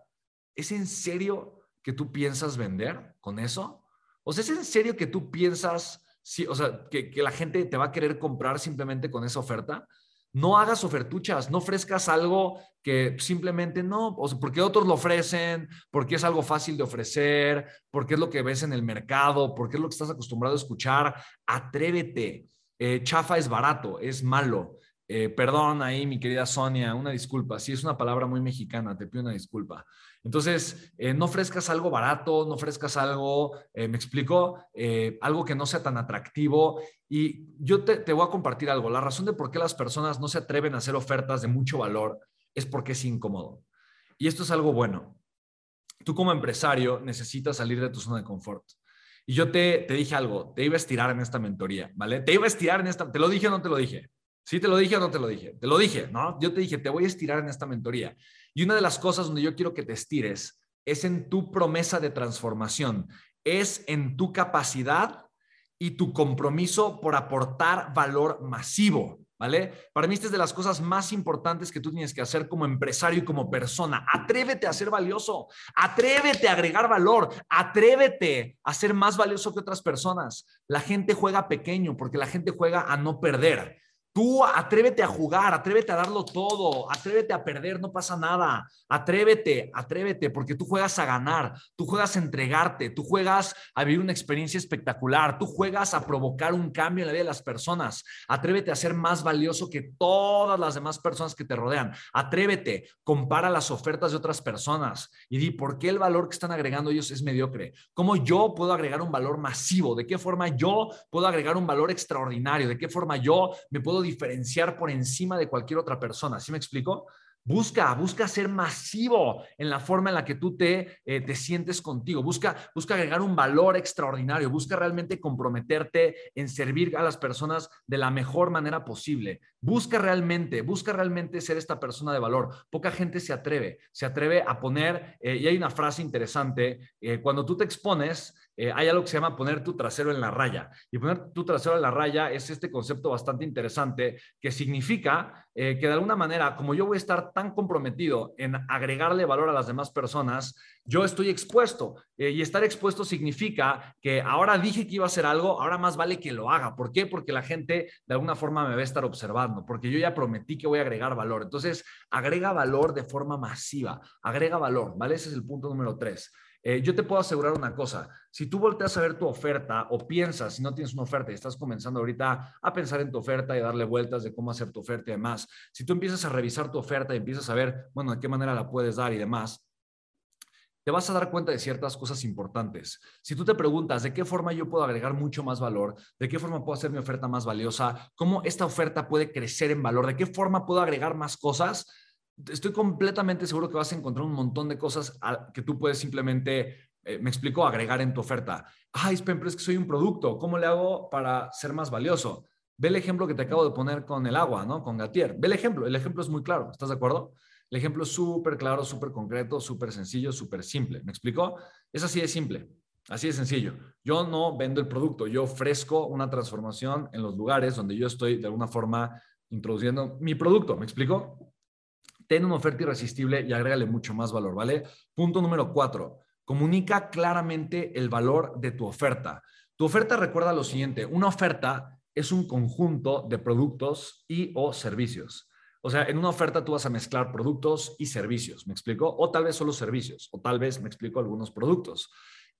¿Es en serio que tú piensas vender con eso? O sea, ¿es en serio que tú piensas sí, o sea, que, la gente te va a querer comprar simplemente con esa oferta. No hagas ofertuchas, no ofrezcas algo que simplemente no, o porque otros lo ofrecen, porque es algo fácil de ofrecer, porque es lo que ves en el mercado, porque es lo que estás acostumbrado a escuchar. Atrévete. Eh, chafa es barato, es malo. Eh, perdón ahí, mi querida Sonia, una disculpa. Si es una palabra muy mexicana, te pido una disculpa. Entonces, eh, no ofrezcas algo barato, no ofrezcas algo, eh, me explico, algo que no sea tan atractivo. Y yo te, te, voy a compartir algo. La razón de por qué las personas no se atreven a hacer ofertas de mucho valor es porque es incómodo. Y esto es algo bueno. Tú como empresario necesitas salir de tu zona de confort. Y yo te, te dije algo, te iba a estirar en esta mentoría, ¿vale? Te iba a estirar en esta, ¿te lo dije o no te lo dije? ¿Sí te lo dije o no te lo dije? Te lo dije, ¿no? Yo te dije, te voy a estirar en esta mentoría. Y una de las cosas donde yo quiero que te estires es en tu promesa de transformación, es en tu capacidad y tu compromiso por aportar valor masivo, ¿vale? Para mí esta es de las cosas más importantes que tú tienes que hacer como empresario y como persona. Atrévete a ser valioso, atrévete a agregar valor, atrévete a ser más valioso que otras personas. La gente juega pequeño porque la gente juega a no perder. Tú atrévete a jugar, atrévete a darlo todo, atrévete a perder, no pasa nada. Atrévete, atrévete, porque tú juegas a ganar, tú juegas a entregarte, tú juegas a vivir una experiencia espectacular, tú juegas a provocar un cambio en la vida de las personas. Atrévete a ser más valioso que todas las demás personas que te rodean. Atrévete, compara las ofertas de otras personas y di por qué el valor que están agregando ellos es mediocre. ¿Cómo yo puedo agregar un valor masivo? ¿De qué forma yo puedo agregar un valor extraordinario? ¿De qué forma yo me puedo diferenciar por encima de cualquier otra persona. ¿Sí me explico? Busca, busca ser masivo en la forma en la que tú te, eh, te sientes contigo. Busca, busca agregar un valor extraordinario. Busca realmente comprometerte en servir a las personas de la mejor manera posible. Busca realmente, busca realmente ser esta persona de valor. Poca gente se atreve, se atreve a poner, eh, y hay una frase interesante, eh, cuando tú te expones, eh, hay algo que se llama poner tu trasero en la raya. Y poner tu trasero en la raya es este concepto bastante interesante que significa eh, que de alguna manera, como yo voy a estar tan comprometido en agregarle valor a las demás personas, yo estoy expuesto. Eh, y estar expuesto significa que ahora dije que iba a hacer algo, ahora más vale que lo haga. ¿Por qué? Porque la gente de alguna forma me va a estar observando, porque yo ya prometí que voy a agregar valor. Entonces, agrega valor de forma masiva, agrega valor, ¿vale? Ese es el punto número tres. Eh, yo te puedo asegurar una cosa, si tú volteas a ver tu oferta o piensas, si no tienes una oferta y estás comenzando ahorita a pensar en tu oferta y darle vueltas de cómo hacer tu oferta y demás, si tú empiezas a revisar tu oferta y empiezas a ver, bueno, de qué manera la puedes dar y demás, te vas a dar cuenta de ciertas cosas importantes. Si tú te preguntas de qué forma yo puedo agregar mucho más valor, de qué forma puedo hacer mi oferta más valiosa, cómo esta oferta puede crecer en valor, de qué forma puedo agregar más cosas, estoy completamente seguro que vas a encontrar un montón de cosas que tú puedes simplemente, eh, me explico, agregar en tu oferta. Ay, pero es que soy un producto, ¿cómo le hago para ser más valioso? Ve el ejemplo que te acabo de poner con el agua, ¿no? Con Gatier. Ve el ejemplo, el ejemplo es muy claro, ¿estás de acuerdo? El ejemplo súper claro, súper concreto, súper sencillo, súper simple. ¿Me explico? Es así de simple, así de sencillo. Yo no vendo el producto, yo ofrezco una transformación en los lugares donde yo estoy de alguna forma introduciendo mi producto. ¿Me explico? ten una oferta irresistible y agrégale mucho más valor, ¿vale? Punto número cuatro, comunica claramente el valor de tu oferta. Tu oferta recuerda lo siguiente, una oferta es un conjunto de productos y o servicios. O sea, en una oferta tú vas a mezclar productos y servicios, ¿me explico? O tal vez solo servicios, o tal vez me explico algunos productos.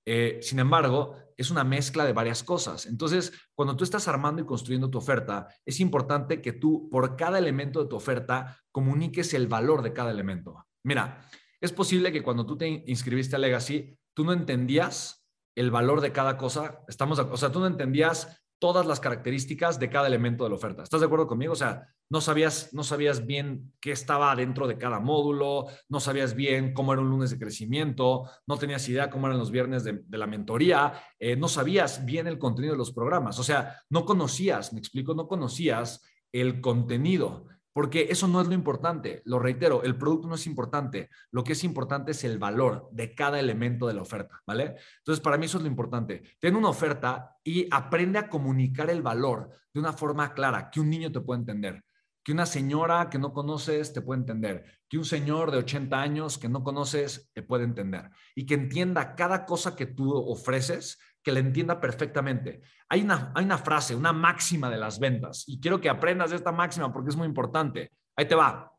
Eh, sin embargo, es una mezcla de varias cosas. Entonces, cuando tú estás armando y construyendo tu oferta, es importante que tú, por cada elemento de tu oferta, comuniques el valor de cada elemento. Mira, es posible que cuando tú te inscribiste a Legacy, tú no entendías el valor de cada cosa. Estamos, o sea, tú no entendías todas las características de cada elemento de la oferta. ¿Estás de acuerdo conmigo? O sea, no sabías, no sabías bien qué estaba dentro de cada módulo, no sabías bien cómo era un lunes de crecimiento, no tenías idea cómo eran los viernes de, la mentoría, eh, no sabías bien el contenido de los programas. O sea, no conocías, me explico, no conocías el contenido porque eso no es lo importante. Lo reitero, el producto no es importante. Lo que es importante es el valor de cada elemento de la oferta, ¿vale? Entonces, para mí eso es lo importante. Ten una oferta y aprende a comunicar el valor de una forma clara, que un niño te pueda entender, que una señora que no conoces te puede entender, que un señor de 80 años que no conoces te puede entender y que entienda cada cosa que tú ofreces que la entienda perfectamente. Hay una, hay una frase, una máxima de las ventas, y quiero que aprendas esta máxima porque es muy importante. Ahí te va.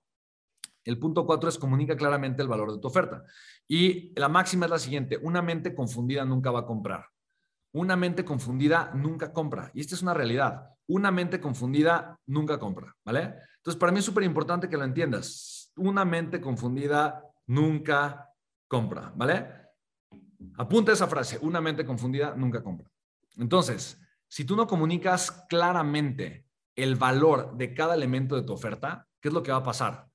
El punto cuatro es comunica claramente el valor de tu oferta. Y la máxima es la siguiente, una mente confundida nunca va a comprar. Una mente confundida nunca compra. Y esta es una realidad. Una mente confundida nunca compra, ¿vale? Entonces, para mí es súper importante que lo entiendas. Una mente confundida nunca compra, ¿vale? Apunta esa frase, una mente confundida nunca compra. Entonces, si tú no comunicas claramente el valor de cada elemento de tu oferta, ¿qué es lo que va a pasar?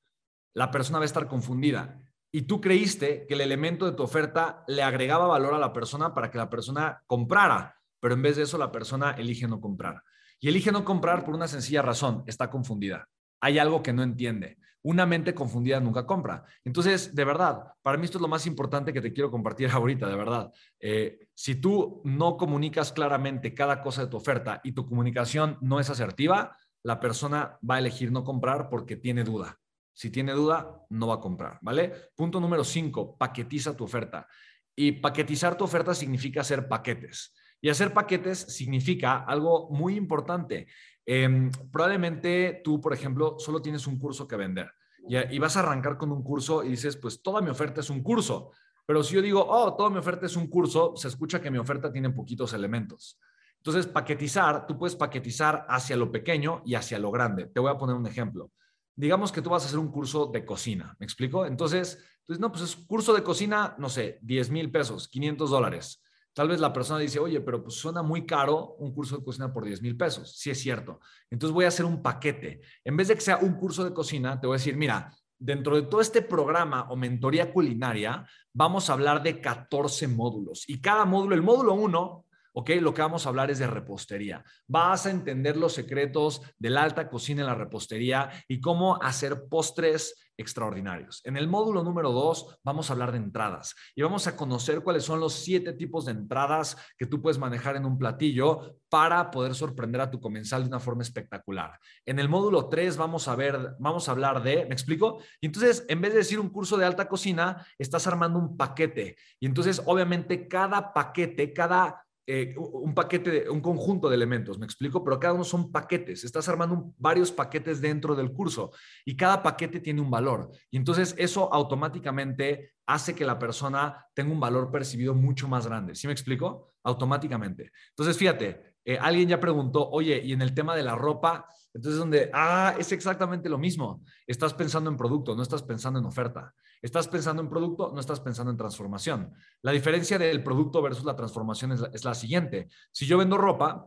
La persona va a estar confundida y tú creíste que el elemento de tu oferta le agregaba valor a la persona para que la persona comprara, pero en vez de eso la persona elige no comprar. Y elige no comprar por una sencilla razón, está confundida. Hay algo que no entiende una mente confundida nunca compra. Entonces, de verdad, para mí esto es lo más importante que te quiero compartir [laughs] ahorita, de verdad. Eh, si tú no comunicas claramente cada cosa de tu oferta y tu comunicación no es asertiva, la persona va a elegir no comprar porque tiene duda. Si tiene duda, no va a comprar, ¿vale? Punto número cinco, paquetiza tu oferta. Y paquetizar tu oferta significa hacer paquetes. Y hacer paquetes significa algo muy importante. Em, probablemente tú, por ejemplo, solo tienes un curso que vender y, vas a arrancar con un curso y dices, pues toda mi oferta es un curso. Pero si yo digo, oh, toda mi oferta es un curso, se escucha que mi oferta tiene poquitos elementos. Entonces, paquetizar, tú puedes paquetizar hacia lo pequeño y hacia lo grande. Te voy a poner un ejemplo. Digamos que tú vas a hacer un curso de cocina, ¿me explico? Entonces, entonces no, pues es curso de cocina, no sé, 10 mil pesos, 500 dólares. Tal vez la persona dice, oye, pero pues suena muy caro un curso de cocina por 10 mil pesos. Sí es cierto. Entonces voy a hacer un paquete. En vez de que sea un curso de cocina, te voy a decir, mira, dentro de todo este programa o mentoría culinaria, vamos a hablar de 14 módulos. Y cada módulo, el módulo 1 ¿ok? Lo que vamos a hablar es de repostería. Vas a entender los secretos de la alta cocina en la repostería y cómo hacer postres extraordinarios. En el módulo número dos vamos a hablar de entradas y vamos a conocer cuáles son los siete tipos de entradas que tú puedes manejar en un platillo para poder sorprender a tu comensal de una forma espectacular. En el módulo tres vamos a ver, vamos a hablar de, ¿me explico? Y entonces, en vez de decir un curso de alta cocina, estás armando un paquete. Y entonces, obviamente, cada paquete, cada eh, un paquete, un conjunto de elementos, me explico, pero cada uno son paquetes. Estás armando varios paquetes dentro del curso y cada paquete tiene un valor. Y entonces eso automáticamente hace que la persona tenga un valor percibido mucho más grande. ¿Sí me explico? Automáticamente. Entonces, fíjate, eh, alguien ya preguntó, oye, y en el tema de la ropa, entonces donde, ah, es exactamente lo mismo. Estás pensando en producto, no estás pensando en oferta. Estás pensando en producto, no estás pensando en transformación. La diferencia del producto versus la transformación es la, siguiente. Si yo vendo ropa,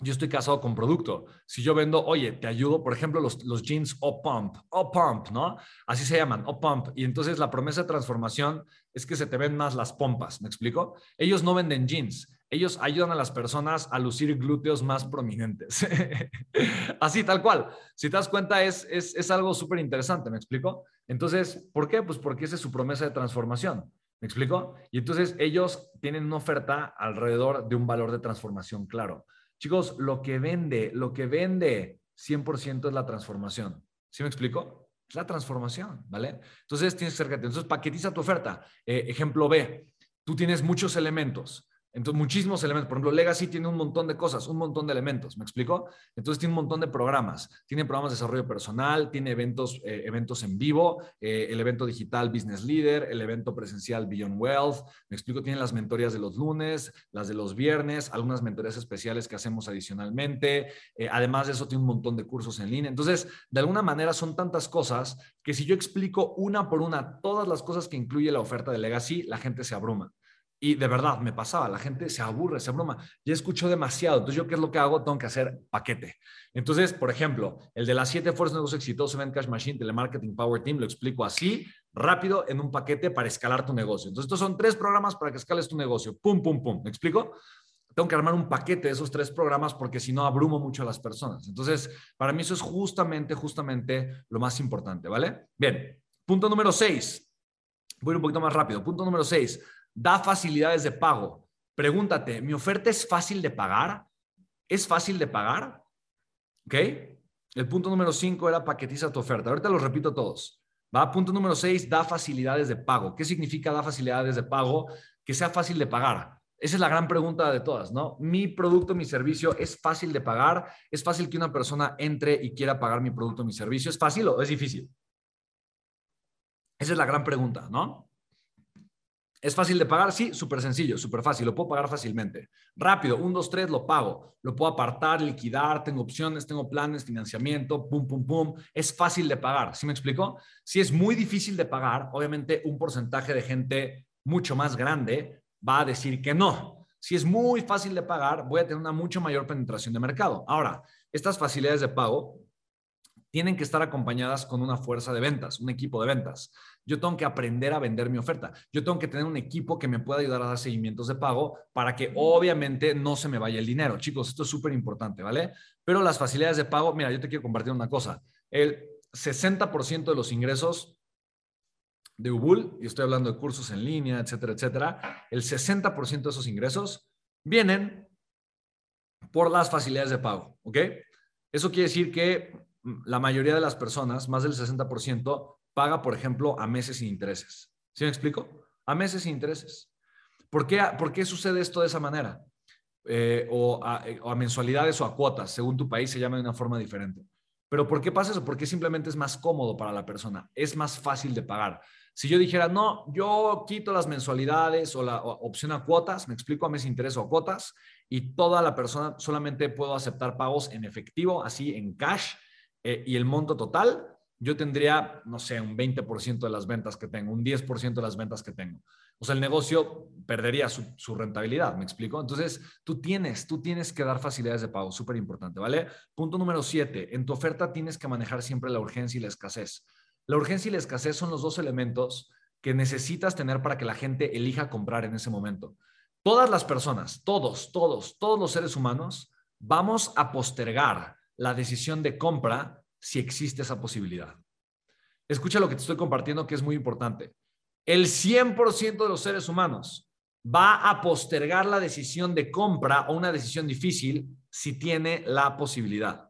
yo estoy casado con producto. Si yo vendo, oye, te ayudo, por ejemplo, los, los jeans o pump, o pump, ¿no? Así se llaman, o pump. Y entonces la promesa de transformación es que se te ven más las pompas, ¿me explico? Ellos no venden jeans, ellos ayudan a las personas a lucir glúteos más prominentes. [laughs] Así, tal cual. Si te das cuenta, es, es, es algo súper interesante, ¿me explico? Entonces, ¿por qué? Pues porque esa es su promesa de transformación. ¿Me explico? Y entonces ellos tienen una oferta alrededor de un valor de transformación claro. Chicos, lo que vende, lo que vende 100% es la transformación. ¿Sí me explico? Es la transformación, ¿vale? Entonces tienes que ser Entonces paquetiza tu oferta. Eh, ejemplo B, tú tienes muchos elementos. Entonces, muchísimos elementos. Por ejemplo, Legacy tiene un montón de cosas, un montón de elementos, ¿me explico? Entonces, tiene un montón de programas. Tiene programas de desarrollo personal, tiene eventos, eh, eventos en vivo, eh, el evento digital Business Leader, el evento presencial Beyond Wealth. ¿Me explico? Tiene las mentorías de los lunes, las de los viernes, algunas mentorías especiales que hacemos adicionalmente. Eh, además de eso, tiene un montón de cursos en línea. Entonces, de alguna manera, son tantas cosas que si yo explico una por una todas las cosas que incluye la oferta de Legacy, la gente se abruma. Y de verdad, me pasaba, la gente se aburre, se abruma. Ya escucho demasiado. Entonces, ¿yo qué es lo que hago? Tengo que hacer paquete. Entonces, por ejemplo, el de las siete fuerzas de negocio exitoso, Event Cash Machine, Telemarketing Power Team, lo explico así, rápido, en un paquete para escalar tu negocio. Entonces, estos son tres programas para que escales tu negocio. Pum, pum, pum. ¿Me explico? Tengo que armar un paquete de esos tres programas porque si no abrumo mucho a las personas. Entonces, para mí eso es justamente, justamente lo más importante, ¿vale? Bien, punto número seis. Voy un poquito más rápido. Punto número seis da facilidades de pago. Pregúntate, ¿mi oferta es fácil de pagar? ¿Es fácil de pagar? ¿Ok? El punto número cinco era paquetiza tu oferta. Ahorita lo repito todos. Va, punto número seis, da facilidades de pago. ¿Qué significa da facilidades de pago? Que sea fácil de pagar. Esa es la gran pregunta de todas, ¿no? Mi producto, mi servicio, ¿es fácil de pagar? ¿Es fácil que una persona entre y quiera pagar mi producto, mi servicio? ¿Es fácil o es difícil? Esa es la gran pregunta, ¿no? ¿Es fácil de pagar? Sí, súper sencillo, súper fácil, lo puedo pagar fácilmente. Rápido, un, dos, tres, lo pago. Lo puedo apartar, liquidar, tengo opciones, tengo planes, financiamiento, pum, pum, pum. Es fácil de pagar, ¿sí me explico? Si es muy difícil de pagar, obviamente un porcentaje de gente mucho más grande va a decir que no. Si es muy fácil de pagar, voy a tener una mucho mayor penetración de mercado. Ahora, estas facilidades de pago tienen que estar acompañadas con una fuerza de ventas, un equipo de ventas. Yo tengo que aprender a vender mi oferta. Yo tengo que tener un equipo que me pueda ayudar a dar seguimientos de pago para que obviamente no se me vaya el dinero. Chicos, esto es súper importante, ¿vale? Pero las facilidades de pago, mira, yo te quiero compartir una cosa. El 60% de los ingresos de Ubul, y estoy hablando de cursos en línea, etcétera, etcétera, el 60% de esos ingresos vienen por las facilidades de pago, ¿ok? Eso quiere decir que la mayoría de las personas, más del 60%, paga, por ejemplo, a meses sin intereses. ¿Sí me explico? A meses sin intereses. ¿Por qué, ¿Por qué sucede esto de esa manera? eh, o, a, o, a, mensualidades o a cuotas, según tu país se llama de una forma diferente. Pero ¿por qué pasa eso? Porque simplemente es más cómodo para la persona, es más fácil de pagar. Si yo dijera, no, yo quito las mensualidades o la opción a cuotas, me explico a mes interés o a cuotas, y toda la persona solamente puedo aceptar pagos en efectivo, así en cash, eh, y el monto total, yo tendría, no sé, un 20% de las ventas que tengo, un 10% de las ventas que tengo. O sea, el negocio perdería su, su, rentabilidad, ¿me explico? Entonces, tú tienes, tú tienes que dar facilidades de pago, súper importante, ¿vale? Punto número siete, en tu oferta tienes que manejar siempre la urgencia y la escasez. La urgencia y la escasez son los dos elementos que necesitas tener para que la gente elija comprar en ese momento. Todas las personas, todos, todos, todos los seres humanos, vamos a postergar la decisión de compra si existe esa posibilidad. Escucha lo que te estoy compartiendo que es muy importante. El 100% de los seres humanos va a postergar la decisión de compra o una decisión difícil si tiene la posibilidad.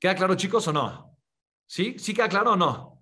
¿Queda claro, chicos, o no? ¿Sí? ¿Sí queda claro o no?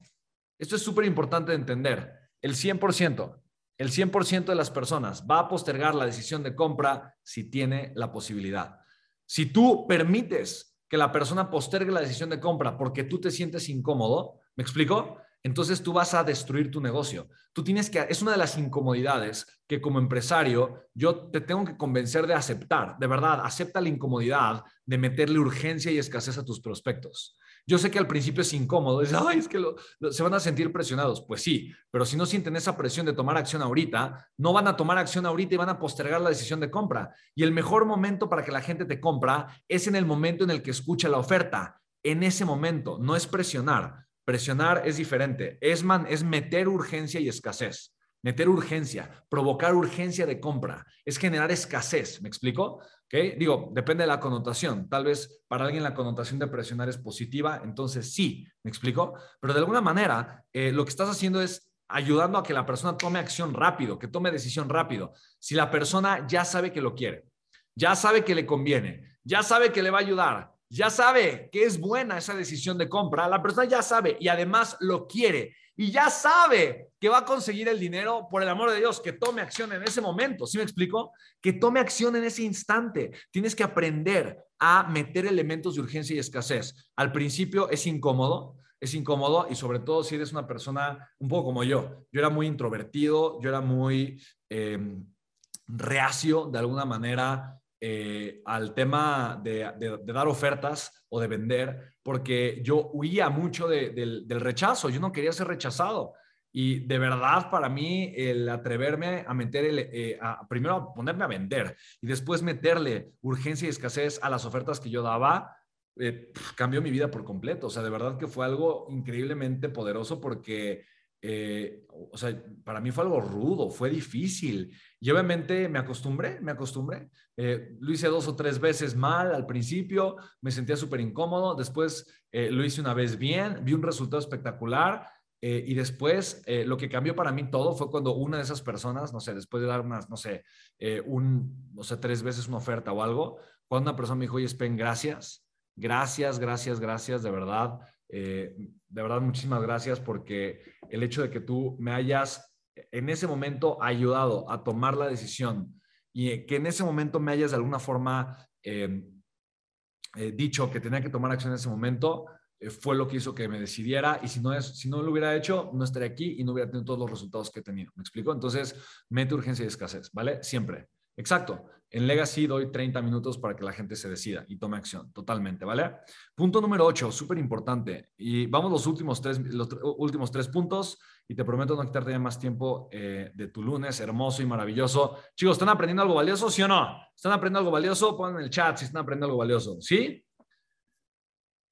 Esto es súper importante de entender. El 100%, el 100% de las personas va a postergar la decisión de compra si tiene la posibilidad. Si tú permites que la persona postergue la decisión de compra porque tú te sientes incómodo, ¿me explico? Entonces tú vas a destruir tu negocio. Tú tienes que, es una de las incomodidades que como empresario yo te tengo que convencer de aceptar. De verdad, acepta la incomodidad de meterle urgencia y escasez a tus prospectos. Yo sé que al principio es incómodo, es, Ay, es que se van a sentir presionados. Pues sí, pero si no sienten esa presión de tomar acción ahorita, no van a tomar acción ahorita y van a postergar la decisión de compra. Y el mejor momento para que la gente te compra es en el momento en el que escucha la oferta. En ese momento, no es presionar. Presionar es diferente, es, man, es meter urgencia y escasez meter urgencia, provocar urgencia de compra, es generar escasez, ¿me explico? ¿Okay? Digo, depende de la connotación. Tal vez para alguien la connotación de presionar es positiva, entonces sí, ¿me explico? Pero de alguna manera, eh, lo que estás haciendo es ayudando a que la persona tome acción rápido, que tome decisión rápido. Si la persona ya sabe que lo quiere, ya sabe que le conviene, ya sabe que le va a ayudar, ya sabe que es buena esa decisión de compra, la persona ya sabe y además lo quiere y ya sabe que va a conseguir el dinero, por el amor de Dios, que tome acción en ese momento. ¿Sí me explico? Que tome acción en ese instante. Tienes que aprender a meter elementos de urgencia y escasez. Al principio es incómodo, es incómodo y sobre todo si eres una persona un poco como yo. Yo era muy introvertido, yo era muy em, reacio de alguna manera eh, al tema de, dar ofertas o de vender, porque yo huía mucho del, rechazo, yo no quería ser rechazado. Y de verdad, para mí, el atreverme a meter, eh, a, primero ponerme a vender y después meterle urgencia y escasez a las ofertas que yo daba, eh, cambió mi vida por completo. O sea, de verdad que fue algo increíblemente poderoso porque eh, o sea, para mí fue algo rudo, fue difícil. Y obviamente me acostumbré, me acostumbré. Eh, lo hice dos o tres veces mal al principio, me sentía súper incómodo, después eh, lo hice una vez bien, vi un resultado espectacular. y después lo que cambió para mí todo fue cuando una de esas personas, no sé, después de dar unas, no sé, un, no sé, tres veces una oferta o algo, cuando una persona me dijo, oye, Spen, gracias, gracias, gracias, gracias, de verdad. Eh, de verdad, muchísimas gracias porque el hecho de que tú me hayas en ese momento ayudado a tomar la decisión y que en ese momento me hayas de alguna forma eh, eh, dicho que tenía que tomar acción en ese momento, fue lo que hizo que me decidiera y si no, es, si no lo hubiera hecho, no estaría aquí y no hubiera tenido todos los resultados que he tenido. ¿Me explico? Entonces, mete urgencia y escasez, ¿vale? Siempre. Exacto. En Legacy doy 30 minutos para que la gente se decida y tome acción, totalmente, ¿vale? Punto número 8, súper importante. Y vamos los últimos tres, los últimos tres puntos y te prometo no quitarte ya más tiempo eh, de tu lunes hermoso y maravilloso. Chicos, ¿están aprendiendo algo valioso, sí o no? ¿Están aprendiendo algo valioso? Pongan en el chat si están aprendiendo algo valioso, ¿sí?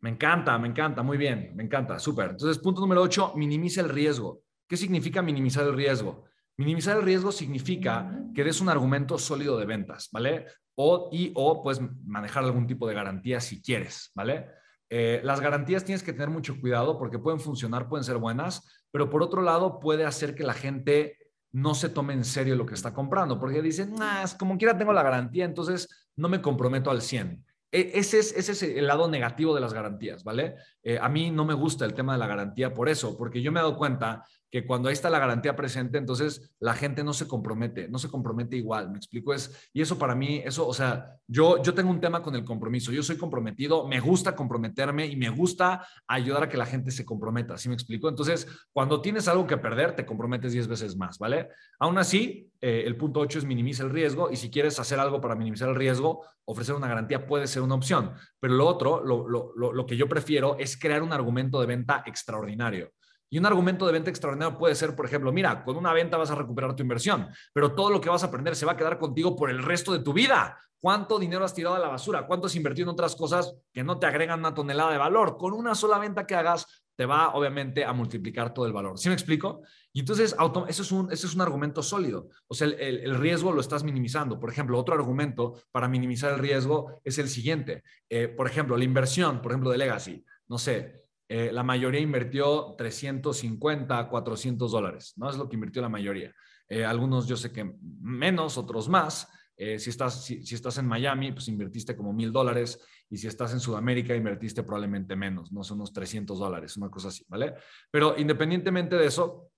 Me encanta, me encanta, muy bien, me encanta, súper. Entonces, punto número 8, minimiza el riesgo. ¿Qué significa minimizar el riesgo? Minimizar el riesgo significa que des un argumento sólido de ventas, ¿vale? O, y o puedes manejar algún tipo de garantía si quieres, ¿vale? Eh, las garantías tienes que tener mucho cuidado porque pueden funcionar, pueden ser buenas, pero por otro lado puede hacer que la gente no se tome en serio lo que está comprando, porque dicen, nah, como quiera tengo la garantía, entonces no me comprometo al 100. E, ese es, ese es el lado negativo de las garantías, ¿vale? Eh, a mí no me gusta el tema de la garantía por eso, porque yo me he dado cuenta que cuando ahí está la garantía presente, entonces la gente no se compromete, no se compromete igual, me explico, es, y eso para mí, eso, o sea, yo, yo tengo un tema con el compromiso, yo soy comprometido, me gusta comprometerme y me gusta ayudar a que la gente se comprometa, ¿sí me explico? Entonces, cuando tienes algo que perder, te comprometes 10 veces más, ¿vale? Aún así, eh, el punto 8 es minimiza el riesgo y si quieres hacer algo para minimizar el riesgo, ofrecer una garantía puede ser una opción, pero lo otro, lo, lo, lo que yo prefiero es crear un argumento de venta extraordinario. Y un argumento de venta extraordinario puede ser, por ejemplo, mira, con una venta vas a recuperar tu inversión, pero todo lo que vas a aprender se va a quedar contigo por el resto de tu vida. ¿Cuánto dinero has tirado a la basura? ¿Cuánto has invertido en otras cosas que no te agregan una tonelada de valor? Con una sola venta que hagas, te va obviamente a multiplicar todo el valor. ¿Sí me explico? Y entonces, eso es un, ese es un argumento sólido. O sea, el, riesgo lo estás minimizando. Por ejemplo, otro argumento para minimizar el riesgo es el siguiente. Eh, por ejemplo, la inversión, por ejemplo, de Legacy. No sé, eh, la mayoría invirtió 350, 400 dólares, ¿no? Es lo que invirtió la mayoría. Eh, algunos yo sé que menos, otros más. Eh, si, estás, si, estás en Miami, pues invertiste como mil dólares y si estás en Sudamérica, invertiste probablemente menos, no son unos 300 dólares, una cosa así, ¿vale? Pero independientemente de eso,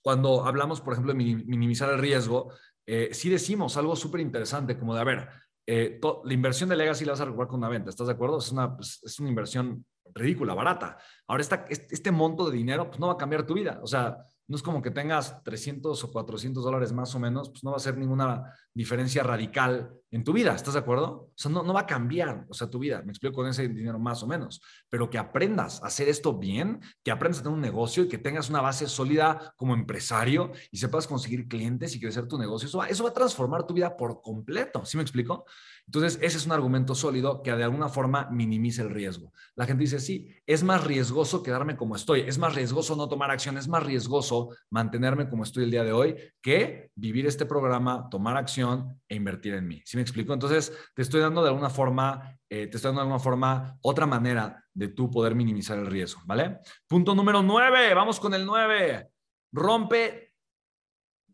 cuando hablamos, por ejemplo, de minimizar el riesgo, sí decimos algo súper interesante, como de, a ver, la inversión de Legacy la vas a recuperar con una venta, ¿estás de acuerdo? Es una, pues, es una inversión ridícula, barata. Ahora, esta, este monto de dinero pues, no va a cambiar tu vida. O sea, no es como que tengas 300 o 400 dólares más o menos, pues no va a ser ninguna diferencia radical en tu vida, ¿estás de acuerdo? O sea, no, va a cambiar, o sea, tu vida, me explico con ese dinero más o menos, pero que aprendas a hacer esto bien, que aprendas a tener un negocio y que tengas una base sólida como empresario y sepas conseguir clientes y crecer tu negocio, eso va, eso va a transformar tu vida por completo, ¿sí me explico? Entonces, ese es un argumento sólido que de alguna forma minimiza el riesgo. La gente dice, sí, es más riesgoso quedarme como estoy, es más riesgoso no tomar acción, es más riesgoso mantenerme como estoy el día de hoy que vivir este programa, tomar acción e invertir en mí. ¿Sí me explico? Entonces, te estoy dando de alguna forma, eh, te estoy dando de alguna forma otra manera de tú poder minimizar el riesgo, ¿vale? Punto número nueve, vamos con el nueve. Rompe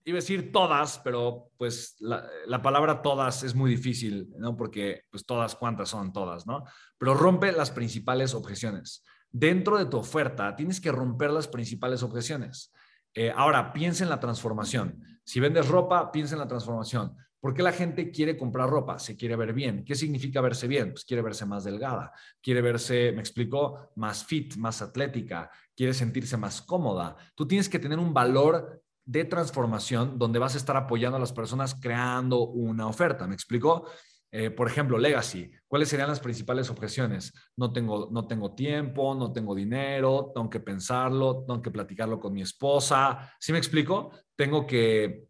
iba a decir todas, pero pues la, palabra todas es muy difícil, ¿no? Porque pues todas, ¿cuántas son todas, no? Pero rompe las principales objeciones. Dentro de tu oferta tienes que romper las principales objeciones. Eh, ahora, piensa en la transformación. Si vendes ropa, piensa en la transformación. ¿Por qué la gente quiere comprar ropa? Se quiere ver bien. ¿Qué significa verse bien? Pues quiere verse más delgada, quiere verse, me explico, más fit, más atlética, quiere sentirse más cómoda. Tú tienes que tener un valor de transformación donde vas a estar apoyando a las personas creando una oferta. ¿Me explico? Eh, por ejemplo, legacy. ¿Cuáles serían las principales objeciones? No tengo, no tengo tiempo, no tengo dinero, tengo que pensarlo, tengo que platicarlo con mi esposa. ¿Sí me explico? Tengo que,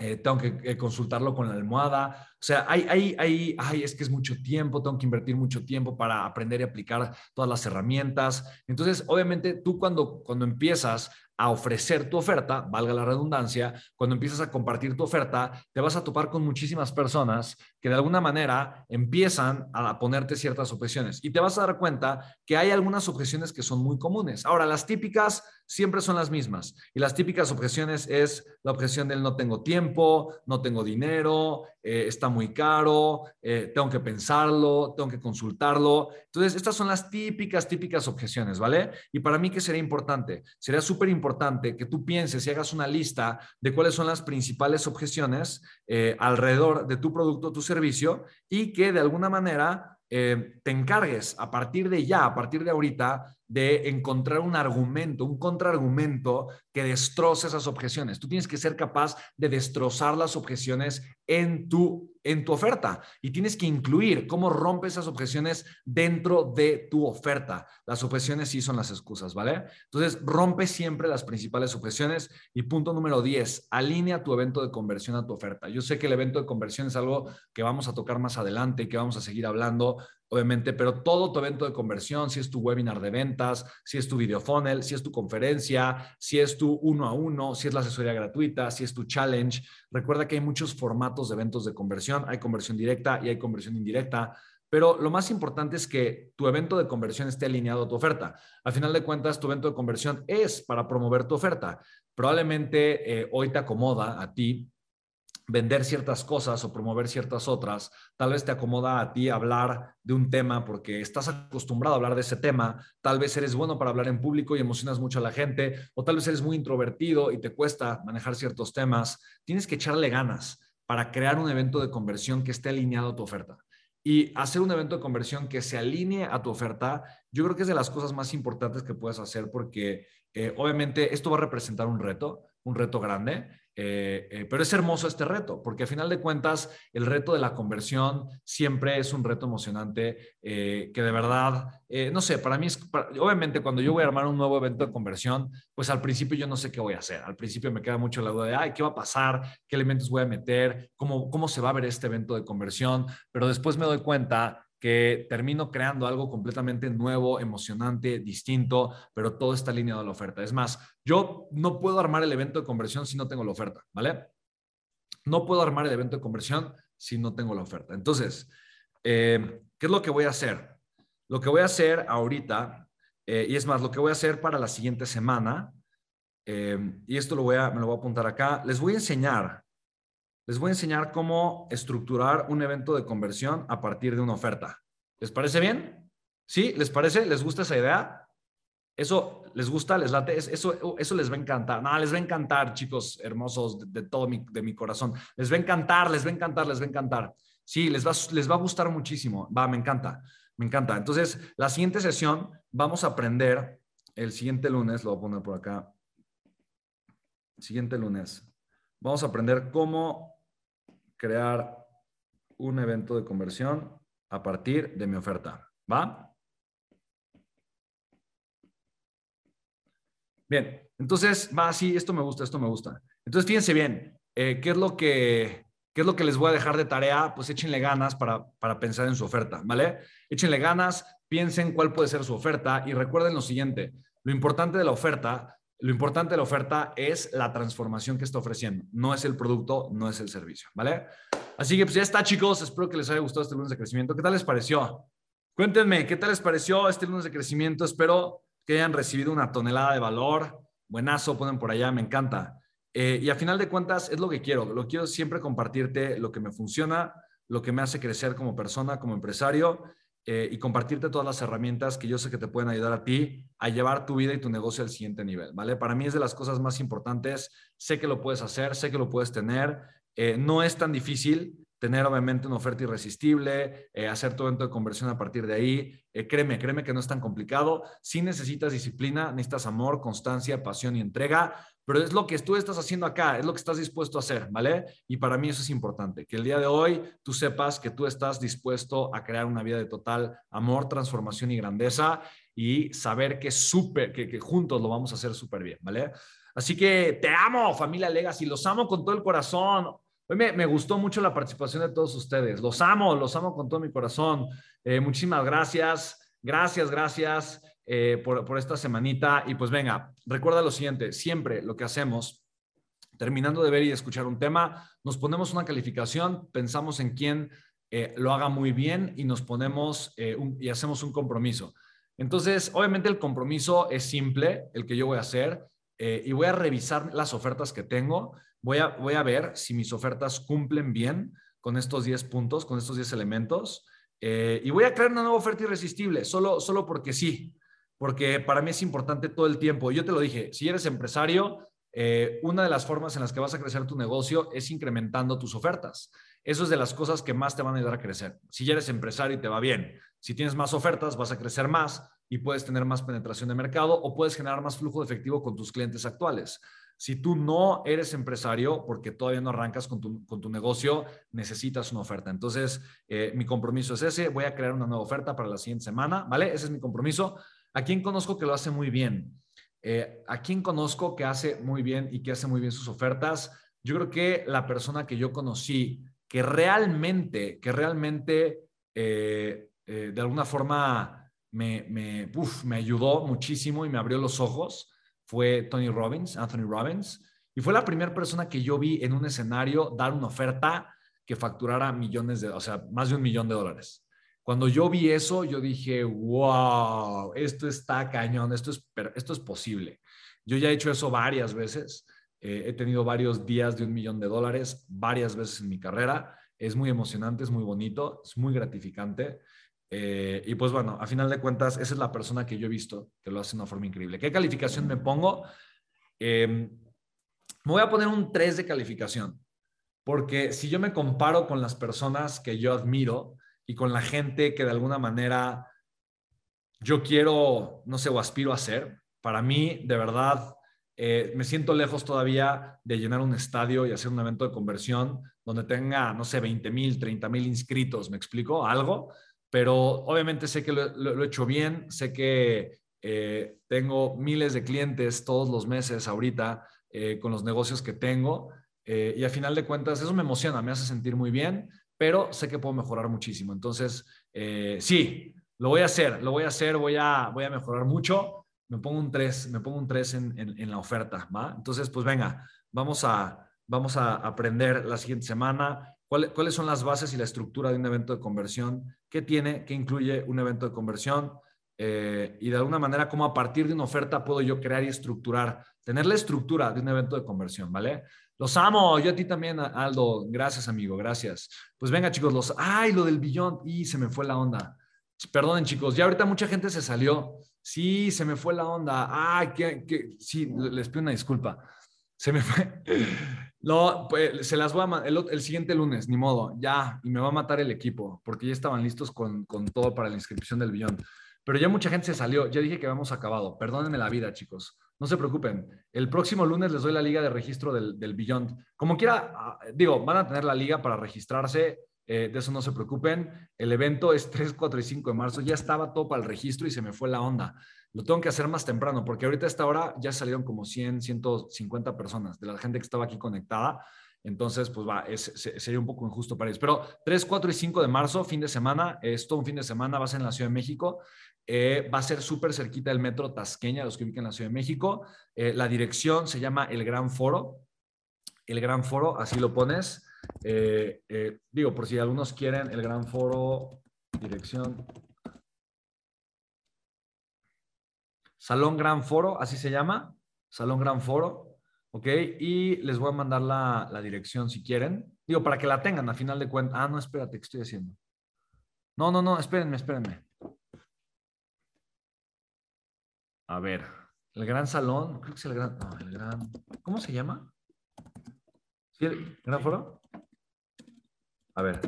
eh, tengo que eh, consultarlo con la almohada. O sea, hay, hay, hay, ay, es que es mucho tiempo, tengo que invertir mucho tiempo para aprender y aplicar todas las herramientas. Entonces, obviamente, tú cuando, cuando empiezas a ofrecer tu oferta, valga la redundancia, cuando empiezas a compartir tu oferta, te vas a topar con muchísimas personas que de alguna manera empiezan a ponerte ciertas objeciones y te vas a dar cuenta que hay algunas objeciones que son muy comunes. Ahora, las típicas siempre son las mismas y las típicas objeciones es la objeción del no tengo tiempo, no tengo dinero, eh, está muy caro, eh, tengo que pensarlo, tengo que consultarlo. Entonces, estas son las típicas, típicas objeciones, ¿vale? Y para mí, ¿qué sería importante? Sería súper importante que tú pienses y hagas una lista de cuáles son las principales objeciones eh, alrededor de tu producto, tu servicio, y que de alguna manera te encargues a partir de ya, a partir de ahorita, de encontrar un argumento, un contraargumento que destroce esas objeciones. Tú tienes que ser capaz de destrozar las objeciones en tu, en tu oferta y tienes que incluir cómo rompes esas objeciones dentro de tu oferta. Las objeciones sí son las excusas, ¿vale? Entonces, rompe siempre las principales objeciones y punto número 10, alinea tu evento de conversión a tu oferta. Yo sé que el evento de conversión es algo que vamos a tocar más adelante y que vamos a seguir hablando, obviamente, pero todo tu evento de conversión, si es tu webinar de ventas, si es tu video funnel, si es tu conferencia, si es tu uno a uno, si es la asesoría gratuita, si es tu challenge. Recuerda que hay muchos formatos de eventos de conversión, hay conversión directa y hay conversión indirecta. Pero lo más importante es que tu evento de conversión esté alineado a tu oferta. Al final de cuentas, tu evento de conversión es para promover tu oferta. Probablemente eh, hoy te acomoda a ti vender ciertas cosas o promover ciertas otras, tal vez te acomoda a ti hablar de un tema porque estás acostumbrado a hablar de ese tema, tal vez eres bueno para hablar en público y emocionas mucho a la gente, o tal vez eres muy introvertido y te cuesta manejar ciertos temas. Tienes que echarle ganas para crear un evento de conversión que esté alineado a tu oferta. Y hacer un evento de conversión que se alinee a tu oferta, yo creo que es de las cosas más importantes que puedes hacer porque eh, obviamente esto va a representar un reto, un reto grande, eh, eh, pero es hermoso este reto, porque a final de cuentas el reto de la conversión siempre es un reto emocionante eh, que de verdad, no sé, para mí es, obviamente cuando yo voy a armar un nuevo evento de conversión, pues al principio yo no sé qué voy a hacer. Al principio me queda mucho la duda de, ay, ¿qué va a pasar? ¿Qué elementos voy a meter? ¿Cómo, cómo se va a ver este evento de conversión? Pero después me doy cuenta que termino creando algo completamente nuevo, emocionante, distinto, pero todo está alineado a la oferta. Es más, yo no puedo armar el evento de conversión si no tengo la oferta, ¿vale? No puedo armar el evento de conversión si no tengo la oferta. Entonces, eh, ¿qué es lo que voy a hacer? Lo que voy a hacer ahorita, eh, y es más, lo que voy a hacer para la siguiente semana, eh, y esto lo voy a, me lo voy a apuntar acá, les voy a enseñar les voy a enseñar cómo estructurar un evento de conversión a partir de una oferta. ¿Les parece bien? ¿Sí? ¿Les parece? ¿Les gusta esa idea? ¿Eso les gusta? ¿Les late? Eso, eso les va a encantar. No, les va a encantar, chicos hermosos de, todo mi, de mi corazón. Les va a encantar, les va a encantar, les va a encantar. Sí, les va, les va a gustar muchísimo. Va, me encanta, me encanta. Entonces, la siguiente sesión vamos a aprender el siguiente lunes, lo voy a poner por acá. Siguiente lunes. Vamos a aprender cómo crear un evento de conversión a partir de mi oferta. ¿Va? Bien, entonces va así, esto me gusta, esto me gusta. Entonces fíjense bien, eh, ¿qué, es lo que, ¿qué es lo que les voy a dejar de tarea? Pues échenle ganas para, para pensar en su oferta, ¿vale? Échenle ganas, piensen cuál puede ser su oferta y recuerden lo siguiente, lo importante de la oferta lo importante de la oferta es la transformación que está ofreciendo, no es el producto, no es el servicio, ¿vale? Así que pues ya está, chicos. Espero que les haya gustado este lunes de crecimiento. ¿Qué tal les pareció? Cuéntenme, ¿qué tal les pareció este lunes de crecimiento? Espero que hayan recibido una tonelada de valor. Buenazo, ponen por allá, me encanta. Eh, y a final de cuentas, es lo que quiero. Lo quiero siempre compartirte lo que me funciona, lo que me hace crecer como persona, como empresario eh, y compartirte todas las herramientas que yo sé que te pueden ayudar a ti a llevar tu vida y tu negocio al siguiente nivel, ¿vale? Para mí es de las cosas más importantes. Sé que lo puedes hacer, sé que lo puedes tener. Eh, no es tan difícil tener obviamente una oferta irresistible, eh, hacer tu evento de conversión a partir de ahí. créeme, créeme que no es tan complicado. Si necesitas disciplina, necesitas amor, constancia, pasión y entrega, pero es lo que tú estás haciendo acá, es lo que estás dispuesto a hacer, ¿vale? Y para mí eso es importante, que el día de hoy tú sepas que tú estás dispuesto a crear una vida de total amor, transformación y grandeza y saber que, super, que, juntos lo vamos a hacer súper bien, ¿vale? Así que te amo, familia Legacy, los amo con todo el corazón. Hoy me, me, gustó mucho la participación de todos ustedes. Los amo, los amo con todo mi corazón. Eh, muchísimas gracias. Gracias, gracias. Eh, por, esta semanita. Y pues venga, recuerda lo siguiente, siempre lo que hacemos, terminando de ver y escuchar un tema, nos ponemos una calificación, pensamos en quién eh, lo haga muy bien y nos ponemos eh, y hacemos un compromiso. Entonces, obviamente el compromiso es simple, el que yo voy a hacer, y voy a revisar las ofertas que tengo, voy a, voy a ver si mis ofertas cumplen bien con estos 10 puntos, con estos 10 elementos, y voy a crear una nueva oferta irresistible, solo, solo porque sí porque para mí es importante todo el tiempo. Yo te lo dije, si eres empresario, eh, una de las formas en las que vas a crecer tu negocio es incrementando tus ofertas. Eso es de las cosas que más te van a ayudar a crecer. Si eres empresario y te va bien, si tienes más ofertas, vas a crecer más y puedes tener más penetración de mercado o puedes generar más flujo de efectivo con tus clientes actuales. Si tú no eres empresario porque todavía no arrancas con tu, negocio, necesitas una oferta. Entonces, eh, mi compromiso es ese. Voy a crear una nueva oferta para la siguiente semana, ¿vale? Ese es mi compromiso. ¿A quién conozco que lo hace muy bien? Eh, ¿A quién conozco que hace muy bien y que hace muy bien sus ofertas? Yo creo que la persona que yo conocí que realmente, que realmente eh, eh, de alguna forma me, me, ayudó muchísimo y me abrió los ojos fue Tony Robbins, Anthony Robbins. Y fue la primera persona que yo vi en un escenario dar una oferta que facturara millones de, o sea, más de un millón de dólares. Cuando yo vi eso, yo dije, wow, esto está cañón, esto es, esto es posible. Yo ya he hecho eso varias veces, he tenido varios días de un millón de dólares varias veces en mi carrera. Es muy emocionante, es muy bonito, es muy gratificante. y pues bueno, a final de cuentas, esa es la persona que yo he visto que lo hace de una forma increíble. ¿Qué calificación me pongo? Em, me voy a poner un 3 de calificación, porque si yo me comparo con las personas que yo admiro y con la gente que de alguna manera yo quiero, no sé, o aspiro a ser, para mí, de verdad, eh, me siento lejos todavía de llenar un estadio y hacer un evento de conversión donde tenga, no sé, 20 mil, 30 mil inscritos, ¿me explico? Algo, pero obviamente sé que lo, he hecho bien, sé que eh, tengo miles de clientes todos los meses ahorita eh, con los negocios que tengo y a final de cuentas eso me emociona, me hace sentir muy bien, pero sé que puedo mejorar muchísimo. Entonces, sí, lo voy a hacer, lo voy a hacer, voy a, voy a mejorar mucho. Me pongo un 3, me pongo un 3 en, en, la oferta, ¿va? Entonces, pues venga, vamos a, vamos a aprender la siguiente semana cuáles son las bases y la estructura de un evento de conversión, qué tiene, qué incluye un evento de conversión eh, y de alguna manera cómo a partir de una oferta puedo yo crear y estructurar, tener la estructura de un evento de conversión, ¿vale? Los amo, yo a ti también, Aldo. Gracias, amigo, gracias. Pues venga, chicos, los. ¡Ay, lo del billón! Y se me fue la onda. Perdonen, chicos, ya ahorita mucha gente se salió. Sí, se me fue la onda. Ay, que, sí, les pido una disculpa. Se me fue. [laughs] No, pues, se las voy a el, el, siguiente lunes, ni modo, ya, y me va a matar el equipo, porque ya estaban listos con, con todo para la inscripción del billón. Pero ya mucha gente se salió, ya dije que habíamos acabado. Perdónenme la vida, chicos. No se preocupen. El próximo lunes les doy la liga de registro del, del Beyond. Como quiera, ah, digo, van a tener la liga para registrarse eh, de eso no se preocupen. El evento es 3, 4 y 5 de marzo. Ya estaba todo para el registro y se me fue la onda. Lo tengo que hacer más temprano porque ahorita a esta hora ya salieron como 100, 150 personas de la gente que estaba aquí conectada. Entonces, pues va, sería un poco injusto para ellos. Pero 3, 4 y 5 de marzo, fin de semana, es todo un fin de semana, va a ser en la Ciudad de México. Eh, va a ser súper cerquita del metro Tasqueña, los que ubican la Ciudad de México. Eh, la dirección se llama El Gran Foro. El Gran Foro, así lo pones. Eh, digo, por si algunos quieren, el gran foro, dirección. Salón Gran Foro, así se llama. Salón Gran Foro. ¿Ok? Y les voy a mandar la, la dirección si quieren. Digo, para que la tengan a final de cuentas. Ah, no, espérate, ¿qué estoy haciendo? No, no, no, espérenme, espérenme. A ver, el gran salón, creo que es el gran, no, el gran, ¿cómo se llama? ¿Sí, el gran foro? A ver,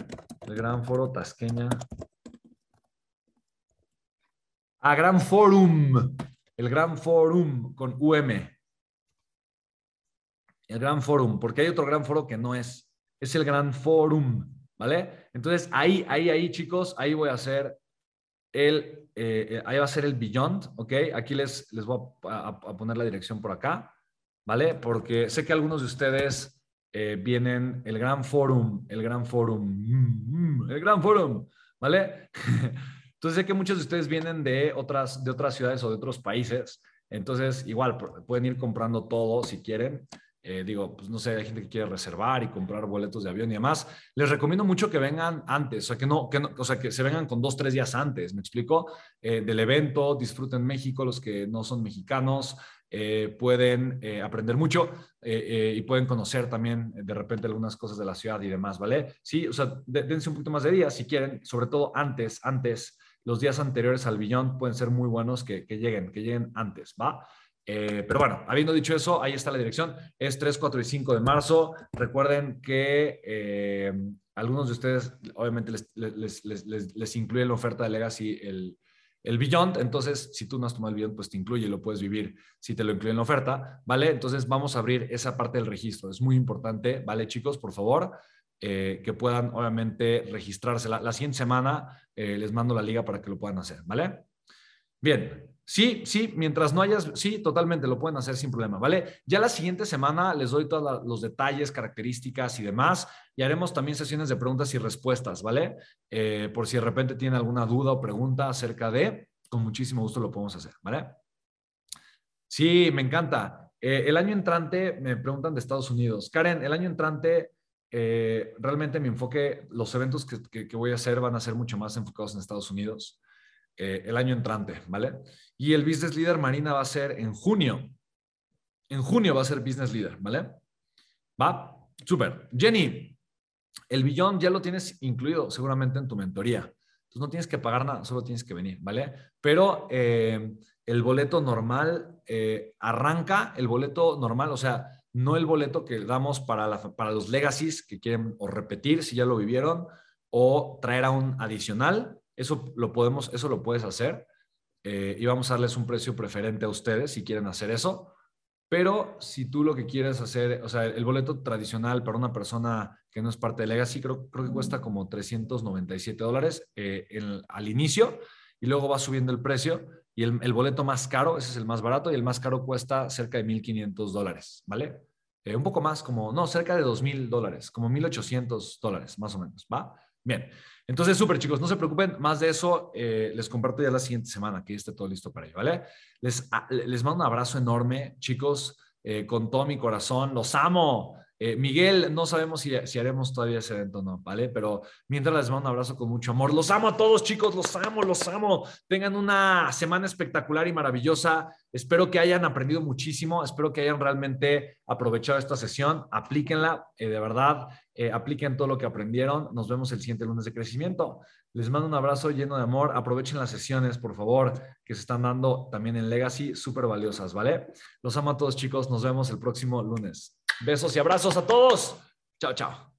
el Gran Foro Tasqueña. Ah, Gran Forum. El Gran Forum con UM. El Gran Forum, porque hay otro Gran Foro que no es. Es el Gran Forum, ¿vale? Entonces, ahí, ahí, ahí, chicos, ahí voy a hacer el, eh, eh, ahí va a ser el Beyond, ¿ok? Aquí les, les voy a, poner la dirección por acá, ¿vale? Porque sé que algunos de ustedes eh, vienen el Gran Forum, el Gran Forum, mm, mm, el Gran Forum, ¿vale? [laughs] Entonces sé que muchos de ustedes vienen de otras, de otras ciudades o de otros países, entonces igual pueden ir comprando todo si quieren. Eh, digo, pues no sé, hay gente que quiere reservar y comprar boletos de avión y demás. Les recomiendo mucho que vengan antes, o sea, que no, que no, o sea, que se vengan con dos, tres días antes, ¿me explico? Eh, del evento, disfruten México, los que no son mexicanos, eh, pueden aprender mucho y pueden conocer también de repente algunas cosas de la ciudad y demás, ¿vale? Sí, o sea, dense un poquito más de días si quieren, sobre todo antes, antes, los días anteriores al billón pueden ser muy buenos que, lleguen, que lleguen antes, ¿va? Pero bueno, habiendo dicho eso, ahí está la dirección. Es 3, 4 y 5 de marzo. Recuerden que algunos de ustedes, obviamente, les, les, incluye la oferta de Legacy el, el Beyond, entonces si tú no has tomado el Beyond, pues te incluye, lo puedes vivir si te lo incluye en la oferta, ¿vale? Entonces vamos a abrir esa parte del registro, es muy importante, ¿vale chicos? Por favor, eh, que puedan obviamente registrarse. La, siguiente semana eh, les mando la liga para que lo puedan hacer, ¿vale? Bien, sí, sí, mientras no hayas, sí, totalmente lo pueden hacer sin problema, ¿vale? Ya la siguiente semana les doy todos los detalles, características y demás, y haremos también sesiones de preguntas y respuestas, ¿vale? Eh, por si de repente tienen alguna duda o pregunta acerca de, con muchísimo gusto lo podemos hacer, ¿vale? Sí, me encanta. Eh, el año entrante, me preguntan de Estados Unidos. Karen, el año entrante, eh, realmente mi enfoque, los eventos que, que voy a hacer van a ser mucho más enfocados en Estados Unidos. Eh, el año entrante, ¿vale? Y el Business Leader Marina va a ser en junio. En junio va a ser business leader, ¿vale? Va, súper. Jenny, el billón ya lo tienes incluido seguramente en tu mentoría. Entonces no tienes que pagar nada, solo tienes que venir, ¿vale? Pero eh, el boleto normal eh, arranca, el boleto normal, o sea, no el boleto que damos para, para los legacies que quieren o repetir si ya lo vivieron o traer a un adicional. Eso lo podemos, eso lo puedes hacer eh, y vamos a darles un precio preferente a ustedes si quieren hacer eso. Pero si tú lo que quieres hacer, o sea, el boleto tradicional para una persona que no es parte de Legacy, creo, creo que cuesta como 397 dólares eh, al inicio y luego va subiendo el precio. Y el, boleto más caro, ese es el más barato, y el más caro cuesta cerca de 1.500 dólares, ¿vale? Eh, un poco más, como, no, cerca de 2.000 dólares, como 1.800 dólares, más o menos, ¿va? Bien, entonces, súper chicos, no se preocupen, más de eso eh, les comparto ya la siguiente semana, que esté todo listo para ello, ¿vale? Les, ah, les mando un abrazo enorme, chicos, eh, con todo mi corazón, los amo. Eh, Miguel, no sabemos si, si, haremos todavía ese evento o no, ¿vale? Pero mientras les mando un abrazo con mucho amor. Los amo a todos, chicos, los amo, los amo. Tengan una semana espectacular y maravillosa. Espero que hayan aprendido muchísimo, espero que hayan realmente aprovechado esta sesión. Aplíquenla, eh, de verdad, eh, apliquen todo lo que aprendieron. Nos vemos el siguiente lunes de crecimiento. Les mando un abrazo lleno de amor. Aprovechen las sesiones, por favor, que se están dando también en Legacy, súper valiosas, ¿vale? Los amo a todos, chicos. Nos vemos el próximo lunes. Besos y abrazos a todos. Chao, chao.